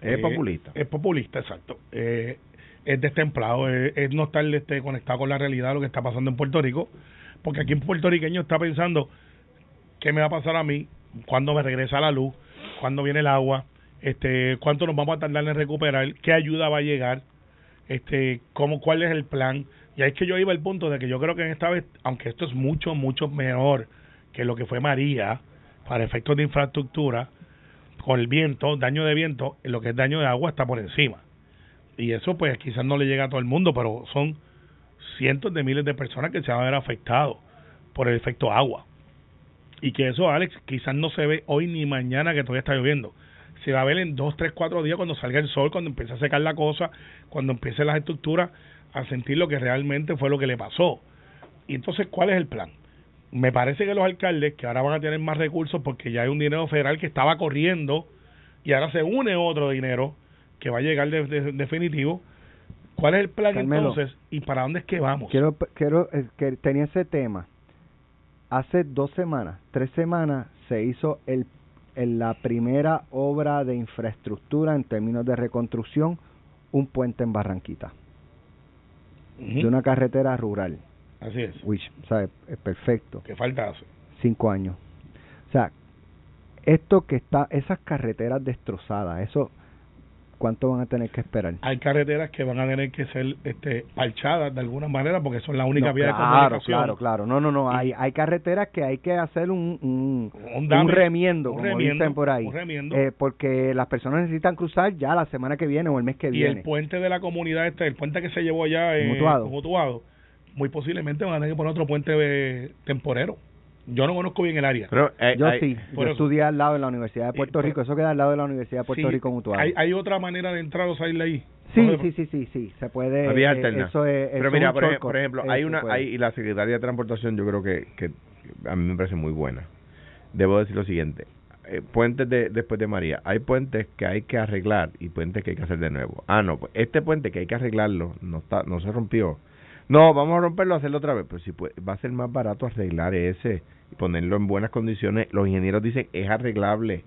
Es eh, populista. Es populista, exacto. Eh, es destemplado, es, no estar este, conectado con la realidad de lo que está pasando en Puerto Rico, porque aquí en puertorriqueño está pensando qué me va a pasar a mí, cuándo me regresa la luz, cuándo viene el agua, este, cuánto nos vamos a tardar en recuperar, qué ayuda va a llegar, este, cómo, cuál es el plan. Y ahí es que yo iba al punto de que yo creo que en esta vez, aunque esto es mucho, mucho mejor que lo que fue María, para efectos de infraestructura, con el viento, daño de viento, lo que es daño de agua está por encima. Y eso pues quizás no le llega a todo el mundo, pero son cientos de miles de personas que se van a ver afectados por el efecto agua. Y que eso, Alex, quizás no se ve hoy ni mañana que todavía está lloviendo se va a ver en dos, tres, cuatro días cuando salga el sol, cuando empiece a secar la cosa, cuando empiece las estructuras a sentir lo que realmente fue lo que le pasó. Y entonces, ¿cuál es el plan? Me parece que los alcaldes, que ahora van a tener más recursos porque ya hay un dinero federal que estaba corriendo y ahora se une otro dinero que va a llegar de, definitivo. ¿Cuál es el plan entonces y para dónde es que vamos? Quiero, quiero eh, que tenía ese tema. Hace dos semanas, tres semanas, se hizo el en la primera obra de infraestructura en términos de reconstrucción, un puente en Barranquita. De una carretera rural. Así es. Which, ¿sabe? Es perfecto. ¿Qué falta hace? Cinco años. O sea, esto que está, esas carreteras destrozadas, eso ¿cuánto van a tener que esperar? Hay carreteras que van a tener que ser este, parchadas de alguna manera porque son la única vía de comunicación. Claro, claro, no, no, no, hay, hay carreteras que hay que hacer un, un, un, remiendo, como dicen por ahí, eh, porque las personas necesitan cruzar ya la semana que viene o el mes que viene. Y el puente de la comunidad este, el puente que se llevó allá en Mutuado, muy posiblemente van a tener que poner otro puente temporero. Yo no conozco bien el área. Pero, eh, yo sí, yo estudié al lado de la Universidad de Puerto Rico, eso queda al lado de la Universidad de Puerto Rico Mutual. Hay, ¿Hay otra manera de entrar o salir ahí? Sí, sí, sí, sí, sí, se puede. Eh, eso es, Pero mira, por, ejemplo, hay una, hay, y la Secretaría de Transportación yo creo que, que a mí me parece muy buena. Debo decir lo siguiente, eh, puentes de, después de María, hay puentes que hay que arreglar y puentes que hay que hacer de nuevo. Ah, no, pues este puente que hay que arreglarlo no está, no se rompió. No, vamos a romperlo, hacerlo otra vez. Pero si puede, va a ser más barato arreglar ese y ponerlo en buenas condiciones. Los ingenieros dicen es arreglable.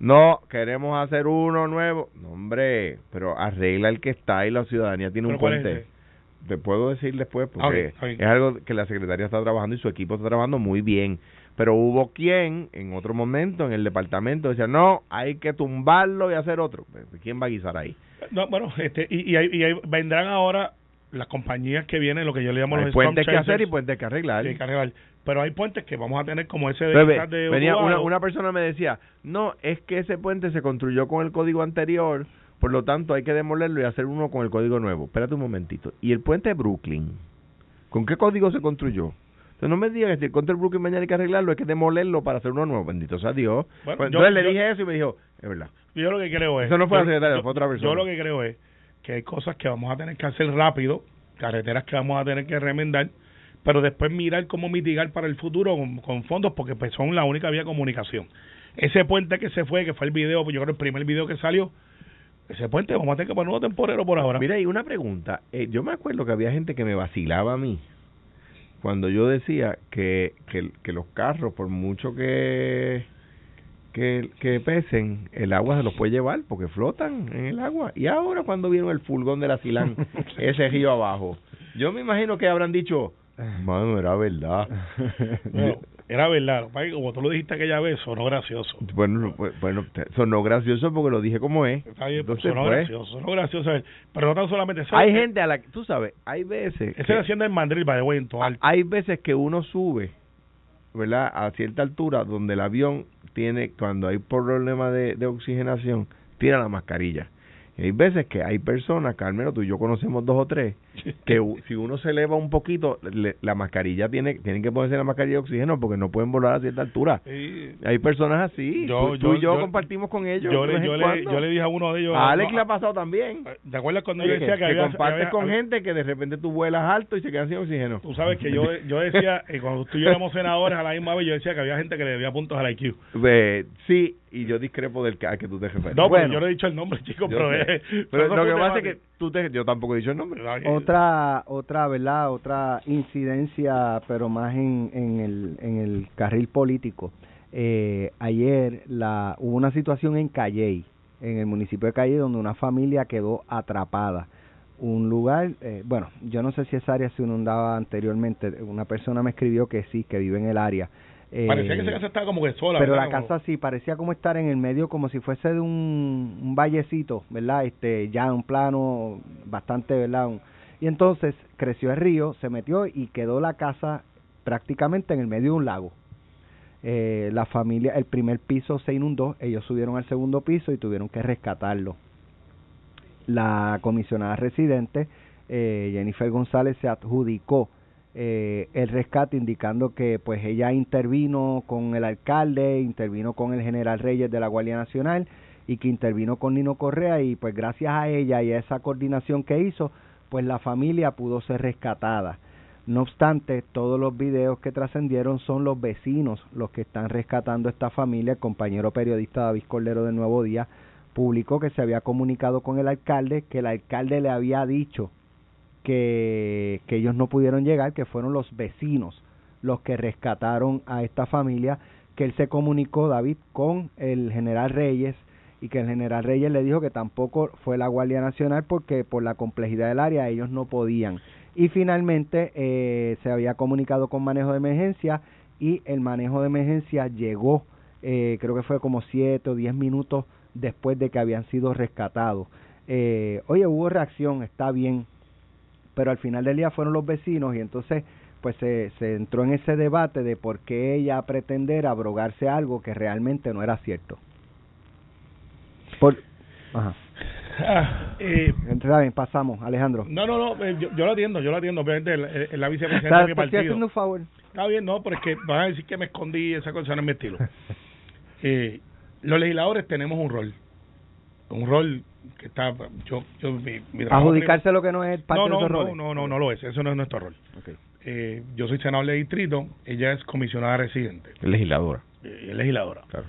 No, queremos hacer uno nuevo. No, hombre, pero arregla el que está y la ciudadanía tiene un puente. Te puedo decir después porque es algo que la secretaria está trabajando y su equipo está trabajando muy bien. Pero hubo quien en otro momento en el departamento decía, no, hay que tumbarlo y hacer otro. Pues, ¿Quién va a guisar ahí? No, bueno, este, y, y, y vendrán ahora las compañías que vienen, lo que yo le llamo hay los puentes que hacer y puentes que arreglar. que arreglar. Pero hay puentes que vamos a tener como ese de, venía una, una persona me decía, no, es que ese puente se construyó con el código anterior, por lo tanto hay que demolerlo y hacer uno con el código nuevo. Espérate un momentito. ¿Y el puente de Brooklyn? ¿Con qué código se construyó? Entonces no me digas que si el puente de Brooklyn mañana hay que arreglarlo, hay que demolerlo para hacer uno nuevo. Bendito sea Dios. Pues entonces le dije eso y me dijo, es verdad. Yo lo que creo es... Eso no fue la secretaria, fue otra persona. Yo lo que creo es que hay cosas que vamos a tener que hacer rápido carreteras que vamos a tener que remendar, pero después mirar cómo mitigar para el futuro con, fondos, porque pues son la única vía de comunicación. Ese puente que se fue, que fue el video, pues yo creo el primer video que salió, ese puente vamos a tener que ponerlo temporero por ahora. Mira, y una pregunta, eh, yo me acuerdo que había gente que me vacilaba a mí cuando yo decía que, que, que los carros, por mucho que que, que pesen, el agua se los puede llevar porque flotan en el agua. Y ahora cuando vieron el fulgón de la Silán, (laughs) ese río abajo, yo me imagino que habrán dicho, mano, era verdad. (laughs) Era verdad. Como tú lo dijiste aquella vez, sonó gracioso. Bueno, bueno, sonó gracioso porque lo dije como es. Está bien, pues, sonó pues, gracioso, sonó gracioso. Pero no tan solamente eso. Hay gente a la que, tú sabes, hay veces... Esa es hacienda en Madrid, en Toal. Hay veces que uno sube, ¿verdad? A cierta altura donde el avión tiene, cuando hay problema de, de oxigenación, tira la mascarilla. Y hay veces que hay personas, Carmelo, tú y yo conocemos dos o tres, que si uno se eleva un poquito, la mascarilla tiene tienen que ponerse la mascarilla de oxígeno porque no pueden volar a cierta altura. hay personas así. Yo, tú, y yo, compartimos con ellos. Yo, le, yo, le, dije a uno de ellos. A Alex le ha pasado también. ¿Te acuerdas cuando yo decía que, que, compartes con gente que de repente tú vuelas alto y se quedan sin oxígeno? Tú sabes que yo, yo decía, eh, cuando tú y yo éramos senadores a la misma vez, yo decía que había gente que le debía puntos al IQ. sí, y yo discrepo del que, que tú te refieres. No, bueno, yo no he dicho el nombre, chico, pero, pero lo que pasa es que tú te, yo tampoco he dicho el nombre. Otra, otra, ¿verdad? Otra incidencia, pero más en, en, el, en el carril político. Eh, ayer la, hubo una situación en Calley, en el municipio de Calley, donde una familia quedó atrapada. Un lugar, eh, bueno, yo no sé si esa área se inundaba anteriormente. Una persona me escribió que sí, que vive en el área parecía que esa casa estaba como que sola. Pero la casa sí, parecía como estar en el medio, como si fuese de un, un vallecito, ¿verdad? Este, ya un plano bastante, ¿verdad? Y entonces creció el río, se metió y quedó la casa prácticamente en el medio de un lago. Eh, la familia, el primer piso se inundó, ellos subieron al segundo piso y tuvieron que rescatarlo. La comisionada residente, eh, Jennifer González, se adjudicó eh, el rescate indicando que pues ella intervino con el alcalde, intervino con el general Reyes de la Guardia Nacional y que intervino con Nino Correa y pues gracias a ella y a esa coordinación que hizo pues la familia pudo ser rescatada. No obstante, todos los videos que trascendieron son los vecinos los que están rescatando esta familia. El compañero periodista David Cordero de Nuevo Día publicó que se había comunicado con el alcalde, que el alcalde le había dicho que, que ellos no pudieron llegar, que fueron los vecinos los que rescataron a esta familia, que él se comunicó, David, con el general Reyes y que el general Reyes le dijo que tampoco fue la Guardia Nacional porque por la complejidad del área ellos no podían. Y finalmente eh, se había comunicado con manejo de emergencia y el manejo de emergencia llegó, eh, creo que fue como siete o diez minutos después de que habían sido rescatados. Eh, oye, hubo reacción, está bien, pero al final del día fueron los vecinos y entonces pues se, se entró en ese debate de por qué ella pretender abrogarse algo que realmente no era cierto. Por, ajá. Ah, eh, bien, pasamos, Alejandro. No, no, no, eh, yo, yo lo atiendo, yo lo atiendo, obviamente, la, la vicepresidenta de mi partido. haciendo un favor. Está bien, no, pero es que van a decir que me escondí, esa cosa no es mi estilo. (laughs) eh, los legisladores tenemos un rol, un rol que está yo, yo mi, adjudicarse lo que no es parte no, no, de no, no, no, no lo es, eso no es nuestro rol. Eh, yo soy senador de distrito, ella es comisionada residente. Legisladora. Eh, legisladora. Claro.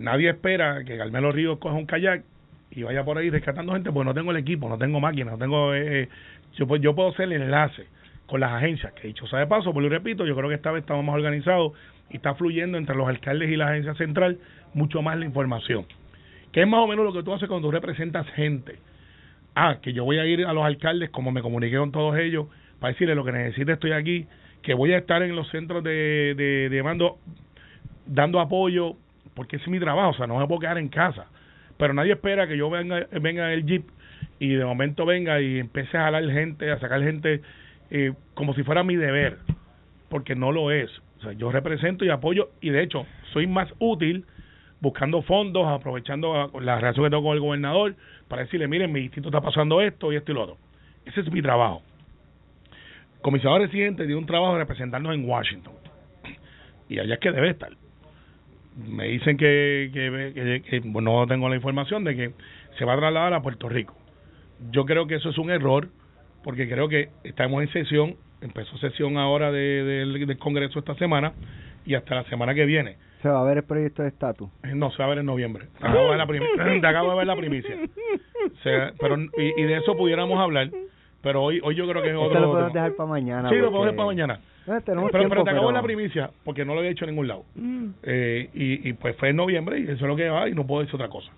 Nadie espera que Carmelo Ríos coja un kayak y vaya por ahí rescatando gente, porque no tengo el equipo, no tengo máquinas, no tengo... Eh, eh yo, pues, yo puedo ser el enlace con las agencias, que dicho sea de paso, pues lo repito, yo creo que esta vez estamos más organizados y está fluyendo entre los alcaldes y la agencia central mucho más la información que es más o menos lo que tú haces cuando representas gente. Ah, que yo voy a ir a los alcaldes, como me comuniqué con todos ellos, para decirles lo que necesite estoy aquí, que voy a estar en los centros de, de, mando dando apoyo, porque es mi trabajo, o sea, no me puedo quedar en casa. Pero nadie espera que yo venga, venga el jeep y de momento venga y empiece a jalar gente, a sacar gente eh, como si fuera mi deber, porque no lo es. O sea, yo represento y apoyo y de hecho soy más útil buscando fondos, aprovechando la relación que tengo con el gobernador para decirle, miren, mi distrito está pasando esto y esto y lo otro. Ese es mi trabajo. comisionado residente dio un trabajo de representarnos en Washington. Y allá es que debe estar. Me dicen que, que, que, no tengo la información de que se va a trasladar a Puerto Rico. Yo creo que eso es un error, porque creo que estamos en sesión, empezó sesión ahora del Congreso esta semana y hasta la semana que viene ¿Se va a ver el proyecto de estatus? Eh, no, se va a ver en noviembre. Te (laughs) acabo de ver la, primicia. te acabo de ver la primicia. pero, y, de eso pudiéramos hablar. Pero hoy hoy yo creo que es otro. lo podemos dejar para mañana. sí, lo podemos dejar para mañana. Tenemos Pero, tiempo, pero te acabo pero- la primicia, porque no lo había hecho en ningún lado. Eh, y, y pues fue en noviembre, y eso es lo que va, y no puedo decir otra cosa.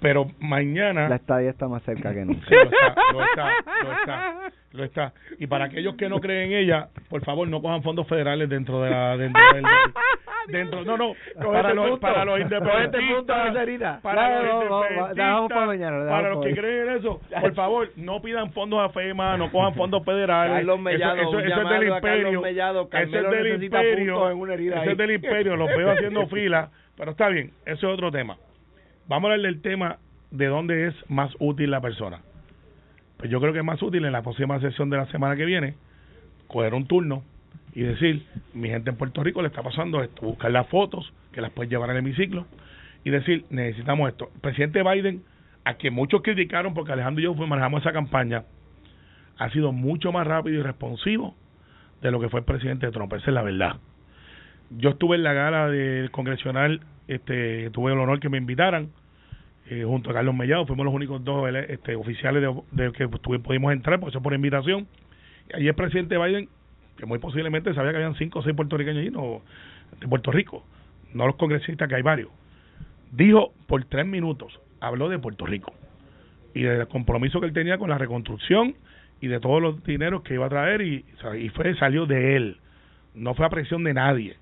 Pero mañana. La estadía está más cerca que nunca. Sí, lo está, lo está, lo está, lo está. Y para aquellos que no creen en ella, por favor, no cojan fondos federales dentro de la dentro del (laughs) dentro no, no, para este los punto. para los independentistas, para los para los que creen en eso, por favor, no pidan fondos a FEMA, no cojan fondos federales. Carlos Mellado, eso, eso, eso es del imperio. Mellado, eso es del imperio. en una herida Eso ahí. es del imperio, los veo haciendo fila, pero está bien, eso es otro tema. Vamos a hablar del tema de dónde es más útil la persona. Pues yo creo que es más útil en la próxima sesión de la semana que viene coger un turno y decir, mi gente en Puerto Rico le está pasando esto, buscar las fotos que las puedes llevar al hemiciclo y decir, necesitamos esto. El presidente Biden, a quien muchos criticaron porque Alejandro y yo fue- manejamos esa campaña, ha sido mucho más rápido y responsivo de lo que fue el presidente Trump, esa es la verdad. Yo estuve en la gala del congresional, este, tuve el honor que me invitaran, eh, junto a Carlos Mellado, fuimos los únicos dos este, oficiales de, de que tuve- pudimos entrar, por eso por invitación. Y allí el presidente Biden, que muy posiblemente sabía que habían cinco o seis puertorriqueños allí, no, de Puerto Rico, no los congresistas, que hay varios, dijo por tres minutos, habló de Puerto Rico y del compromiso que él tenía con la reconstrucción y de todos los dineros que iba a traer y, y fue salió de él, no fue a presión de nadie.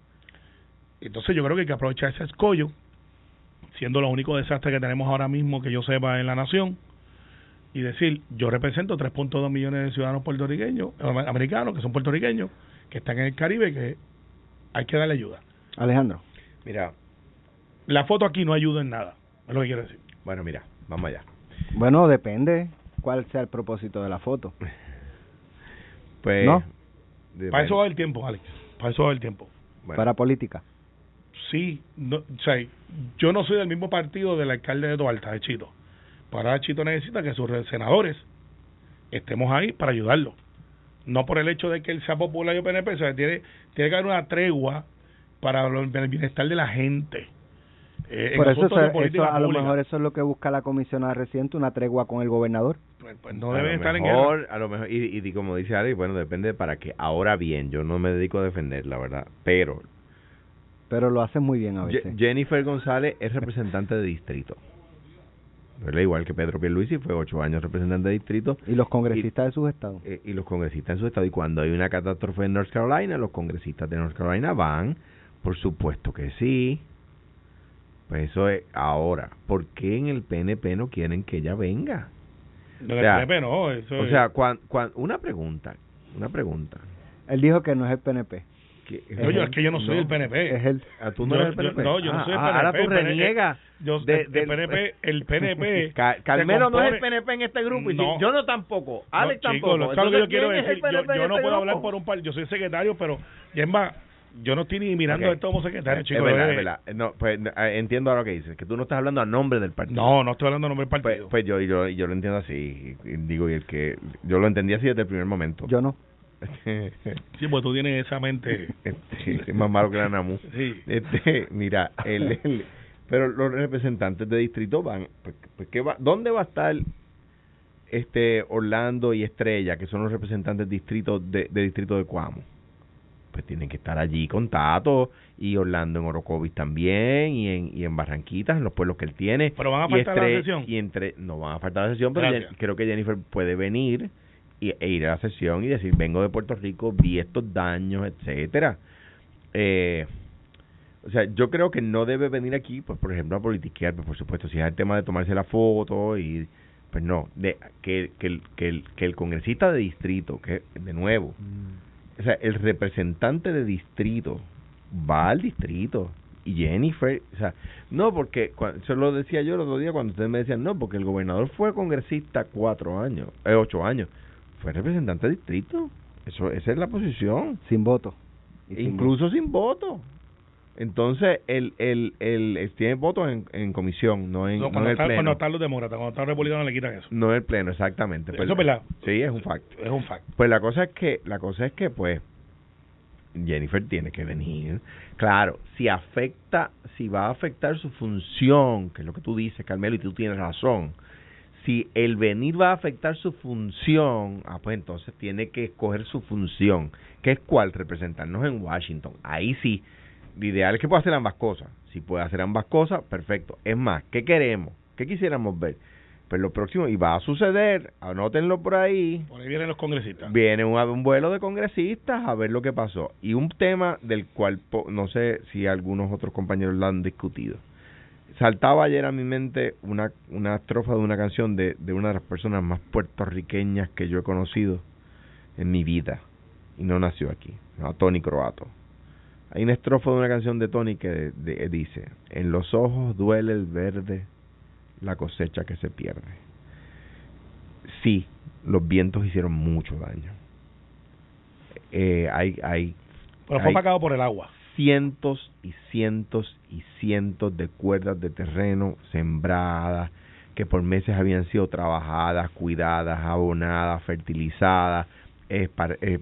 Entonces yo creo que hay que aprovechar ese escollo, siendo los únicos desastres que tenemos ahora mismo que yo sepa en la nación, y decir, yo represento 3.2 millones de ciudadanos puertorriqueños, americanos, que son puertorriqueños, que están en el Caribe, que hay que darle ayuda. Alejandro. Mira, La foto aquí no ayuda en nada, es lo que quiero decir. bueno, mira, vamos allá. Bueno, depende cuál sea el propósito de la foto. (laughs) Pues, ¿No? Para eso va el tiempo, Alex, para eso va el tiempo. bueno, Para política. Sí, no, o sea, yo no soy del mismo partido del alcalde de Toalta, de Chito. Para Chito necesita que sus senadores estemos ahí para ayudarlo. No por el hecho de que él sea popular y PNP, o sea, tiene, tiene que haber una tregua para lo- el bienestar de la gente. Eh, Por eso, eso- política eso a lo mejor eso es lo que busca la comisionada reciente, una tregua con el gobernador. Pues, pues no lo estar en guerra. mejor, a lo mejor, y, y como dice Ari, bueno, depende para que, ahora bien, yo no me dedico a defender, la verdad, pero Pero lo hacen muy bien a Je- veces. Jennifer González es representante de distrito. ¿Verdad? Igual que Pedro Pierluisi fue ocho años representante de distrito Y los congresistas de sus estados. eh, y los congresistas en su estado. Y cuando hay una catástrofe en North Carolina, los congresistas de North Carolina van, por supuesto que sí. Pues eso es ahora. ¿Por qué en el PNP no quieren que ella venga? No, o sea, el PNP no, eso O es- sea, cuan, cuan- una pregunta, una pregunta. Él dijo que no es el PNP. Que, No, yo- es que yo no soy el PNP. Es el... Ah, ¿Tú no Yo- eres el yo- PNP? no, yo no Ah, soy el ah, Ahora PNP, tú el PNP. reniegas. Yo, de- el, del- PNP, el PNP. Ca- se Carmelo no es el PNP en este grupo y No. yo no tampoco, Alex No, tampoco. chicos, lo- ¿sabes lo que yo Entonces, quiero ¿quién es el decir? Yo, PNP yo no este puedo hablar por un par, yo soy secretario, pero y es más, yo no estoy ni mirando Ok. esto como secretario, Es chicos. verdad, eh, es verdad. No, pues eh, entiendo ahora lo que dices, que tú no estás hablando a nombre del partido. No, no estoy hablando a nombre del Pues, partido. pues yo, yo, yo lo entiendo así, digo, y el que yo lo entendí así desde el primer momento. Yo no. Sí, pues tú tienes esa mente. Este, es más malo que la NAMU. Sí. Este, mira, el, el- pero los representantes de distrito van, pues, pues, ¿qué va, ¿dónde va a estar este Orlando y Estrella, que son los representantes distrito de, de distrito de Cuamo? Pues tienen que estar allí con Tato y Orlando en Orocovis también y en, y en Barranquitas, en los pueblos que él tiene. Pero van a y faltar a la sesión. Y entre, no van a faltar la sesión, pero. Jen- creo que Jennifer puede venir y, e ir a la sesión y decir, vengo de Puerto Rico, vi estos daños, etcétera. Eh, o sea, yo creo que no debe venir aquí, pues por ejemplo, a politiquear, pues por supuesto, si es el tema de tomarse la foto y pues no, de que, que, el, que, el, que el congresista de distrito, que de nuevo, o sea, el representante de distrito va al distrito y Jennifer, o sea, no porque, eso lo decía yo el otro día cuando ustedes me decían, no, porque el gobernador fue congresista cuatro años, eh, ocho años, fue representante de distrito, eso esa es la posición Sin voto. Y sin incluso sin voto. Entonces, el, el, el, el tiene votos en, en comisión, no en, No, no en el está- pleno. cuando están los demócratas, cuando están los republicanos le quitan eso. No en el pleno, exactamente. Eso es verdad. Sí, es un fact. Es un fact. Pues la cosa es que, la cosa es que, pues, Jennifer tiene que venir. Claro, si afecta, si va a afectar su función, que es lo que tú dices, Carmelo, y tú tienes razón, Si el venir va a afectar su función, ah, pues entonces tiene que escoger su función, que es cuál, representarnos en Washington. Ahí sí, lo ideal es que pueda hacer ambas cosas. Si puede hacer ambas cosas, perfecto. Es más, ¿qué queremos? ¿Qué quisiéramos ver? Pues lo próximo, y va a suceder, anótenlo por ahí. Por ahí vienen los congresistas. Viene un, un vuelo de congresistas a ver lo que pasó. Y un tema del cual no sé si algunos otros compañeros lo han discutido. Saltaba ayer a mi mente una, una estrofa de una canción de, de una de las personas más puertorriqueñas que yo he conocido en mi vida. Y no nació aquí, a Tony Croato. Hay una estrofa de una canción de Tony que dice, en los ojos duele el verde la cosecha que se pierde. Sí, los vientos hicieron mucho daño. Eh, hay, hay, Pero fue apagado por el agua. Cientos y cientos y cientos de cuerdas de terreno sembradas que por meses habían sido trabajadas, cuidadas, abonadas, fertilizadas, eh,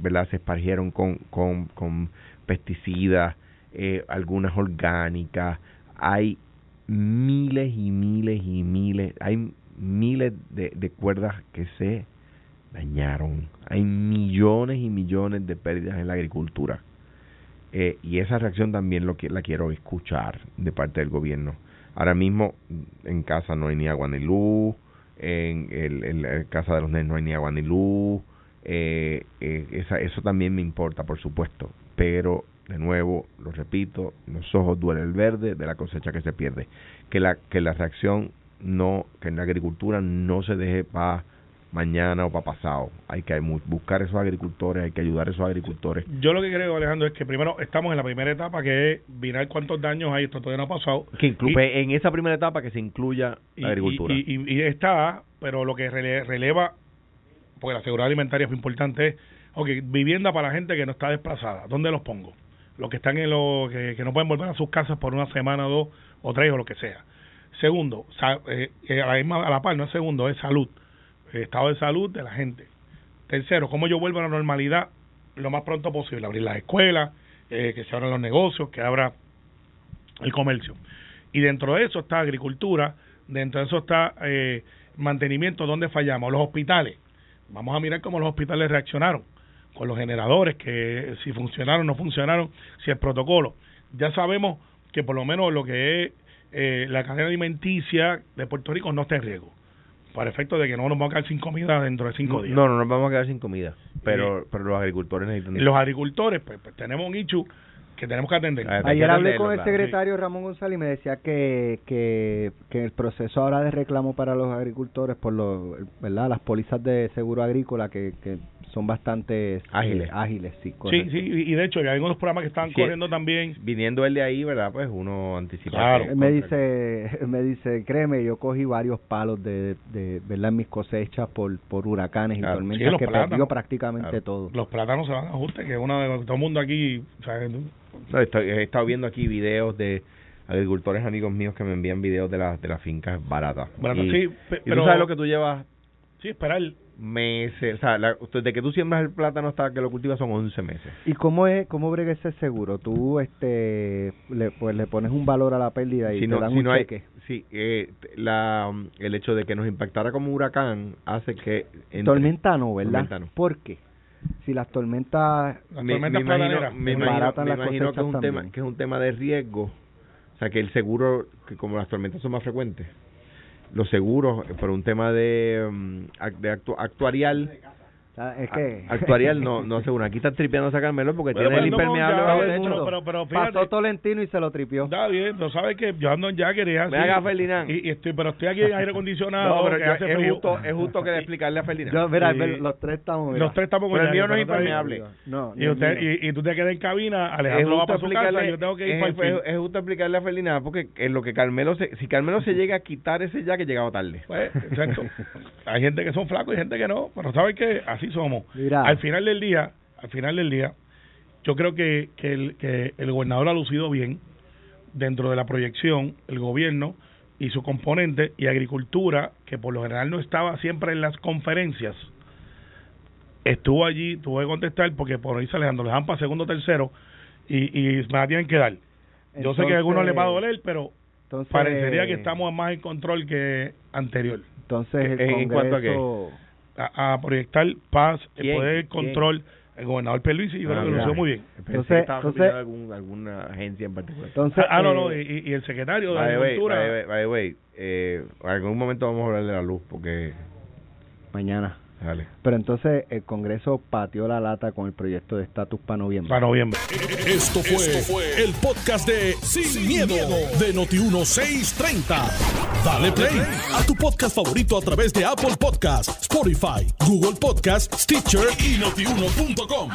¿verdad? se espargieron con, con, con pesticidas, eh, algunas orgánicas. Hay miles y miles y miles, hay miles de, de cuerdas que se dañaron. Hay millones y millones de pérdidas en la agricultura. Eh, y esa reacción también lo que la quiero escuchar de parte del gobierno. Ahora mismo en casa no hay ni agua ni luz, en, el, en casa de los nenes no hay ni agua ni luz. Eh, eh, esa, eso también me importa, por supuesto, pero de nuevo, lo repito, los ojos duele el verde de la cosecha que se pierde. Que la, que la reacción no, que en la agricultura no se deje para mañana o para pasado. Hay que buscar esos agricultores, hay que ayudar a esos agricultores. Yo lo que creo, Alejandro, es que primero estamos en la primera etapa, que es mirar cuántos daños hay, esto todavía no ha pasado. Que incluye, en esa primera etapa que se incluya la agricultura. Y, y, está, pero lo que releva, porque la seguridad alimentaria es importante, es, ok, vivienda para la gente que no está desplazada, ¿dónde los pongo? los que están en lo que, no pueden volver a sus casas por una semana, dos o tres o lo que sea. Segundo, eh, a, la misma, a la par, no es segundo, es salud, estado de salud de la gente. Tercero, cómo yo vuelvo a la normalidad lo más pronto posible, abrir las escuelas, eh, que se abran los negocios, que abra el comercio. Y dentro de eso está agricultura, dentro de eso está eh, mantenimiento, ¿dónde fallamos? Los hospitales. Vamos a mirar cómo los hospitales reaccionaron con los generadores, que si funcionaron o no funcionaron, si el protocolo. Ya sabemos que por lo menos lo que es eh, la cadena alimenticia de Puerto Rico no está en riesgo. Para efecto de que no nos vamos a quedar sin comida dentro de cinco días. No, no nos vamos a quedar sin comida. Pero, pero los agricultores necesitan. Los agricultores, pues, pues tenemos un hecho que tenemos que atender. Ayer hablé con el secretario Ramón González y me decía que, que, que el proceso ahora de reclamo para los agricultores por los, ¿verdad? las pólizas de seguro agrícola que, que son bastante eh, ágiles. ágiles, sí. Sí, sí, y de hecho, hay algunos programas que están corriendo también. Viniendo él de ahí, ¿verdad? Pues uno anticipa. Claro. me dice, (laughs) me dice, créeme, yo cogí varios palos de, de ¿verdad? En mis cosechas por, por huracanes y tormentas que perdió prácticamente todo. Los plátanos se van a ajuste, que una de todo el mundo aquí, he estado viendo aquí videos de agricultores amigos míos que me envían videos de, las de las fincas baratas. Baratas, sí, pero... tú sabes lo que tú llevas Sí, esperar meses, o sea, la, desde que tú siembras el plátano hasta que lo cultivas son 11 meses. ¿Y cómo es cómo brega ese seguro? Tú este le pues le pones un valor a la pérdida y te dan un cheque. sí, eh, la, el hecho de que nos impactara como huracán hace que tormenta no, ¿verdad? ¿Por qué? Si las tormentas las me, me imagino, me imagino, que es un tema que es un tema de riesgo, o sea, que el seguro que como las tormentas son más frecuentes los seguros por un tema de, mm, de actuarial es que actuarial no no seguro. Aquí está tripeando a sacármelo porque tiene el impermeable pero, pero, pasó Tolentino y se lo tripió. Está bien pero sabes que yo ando en quería me haga Ferdinand. Y, estoy pero estoy aquí en aire acondicionado (laughs) no, pero es justo es justo que explicarle a Ferdinand. Yo, mira, los tres estamos los tres estamos pero el mío no es impermeable. No, y usted y, y, tú te quedas en cabina Alejandro va para su casa yo tengo que ir es, para es, justo explicarle a Ferdinand porque en lo que Carmelo se, si Carmelo se llega a quitar ese ya que llegaba tarde. Pues exacto. Hay gente que son flacos y gente que no pero sabes que así somos mira al final del día, al final del día, yo creo que, que, el, que el gobernador ha lucido bien dentro de la proyección, el gobierno y su componente y agricultura, que por lo general no estaba siempre en las conferencias, estuvo allí, tuve que contestar porque por ahí se Alejandro le dan para segundo tercero y, y me la tienen que dar. Yo sé que a algunos les va a doler, pero Entonces, parecería que estamos más en control que anterior. Entonces, el ¿En- en cuanto a qué? A, a proyectar paz, el ¿Quién? poder, control. El gobernador Pierluisi, yo creo que lo hizo muy bien. Entonces- entonces- algún, alguna agencia en particular. Entonces, ah, no, eh, no, y, y el secretario de By the way, Agricultura. by the way, by the way, eh, en algún momento vamos a hablar de la luz porque Mañana. Dale. Pero entonces el Congreso pateó la lata con el proyecto de estatus para noviembre. Para noviembre. Esto fue, el podcast de Sin, miedo, de Noti1630. Dale play a tu podcast favorito a través de Apple Podcasts, Spotify, Google Podcasts, Stitcher y notiuno.com.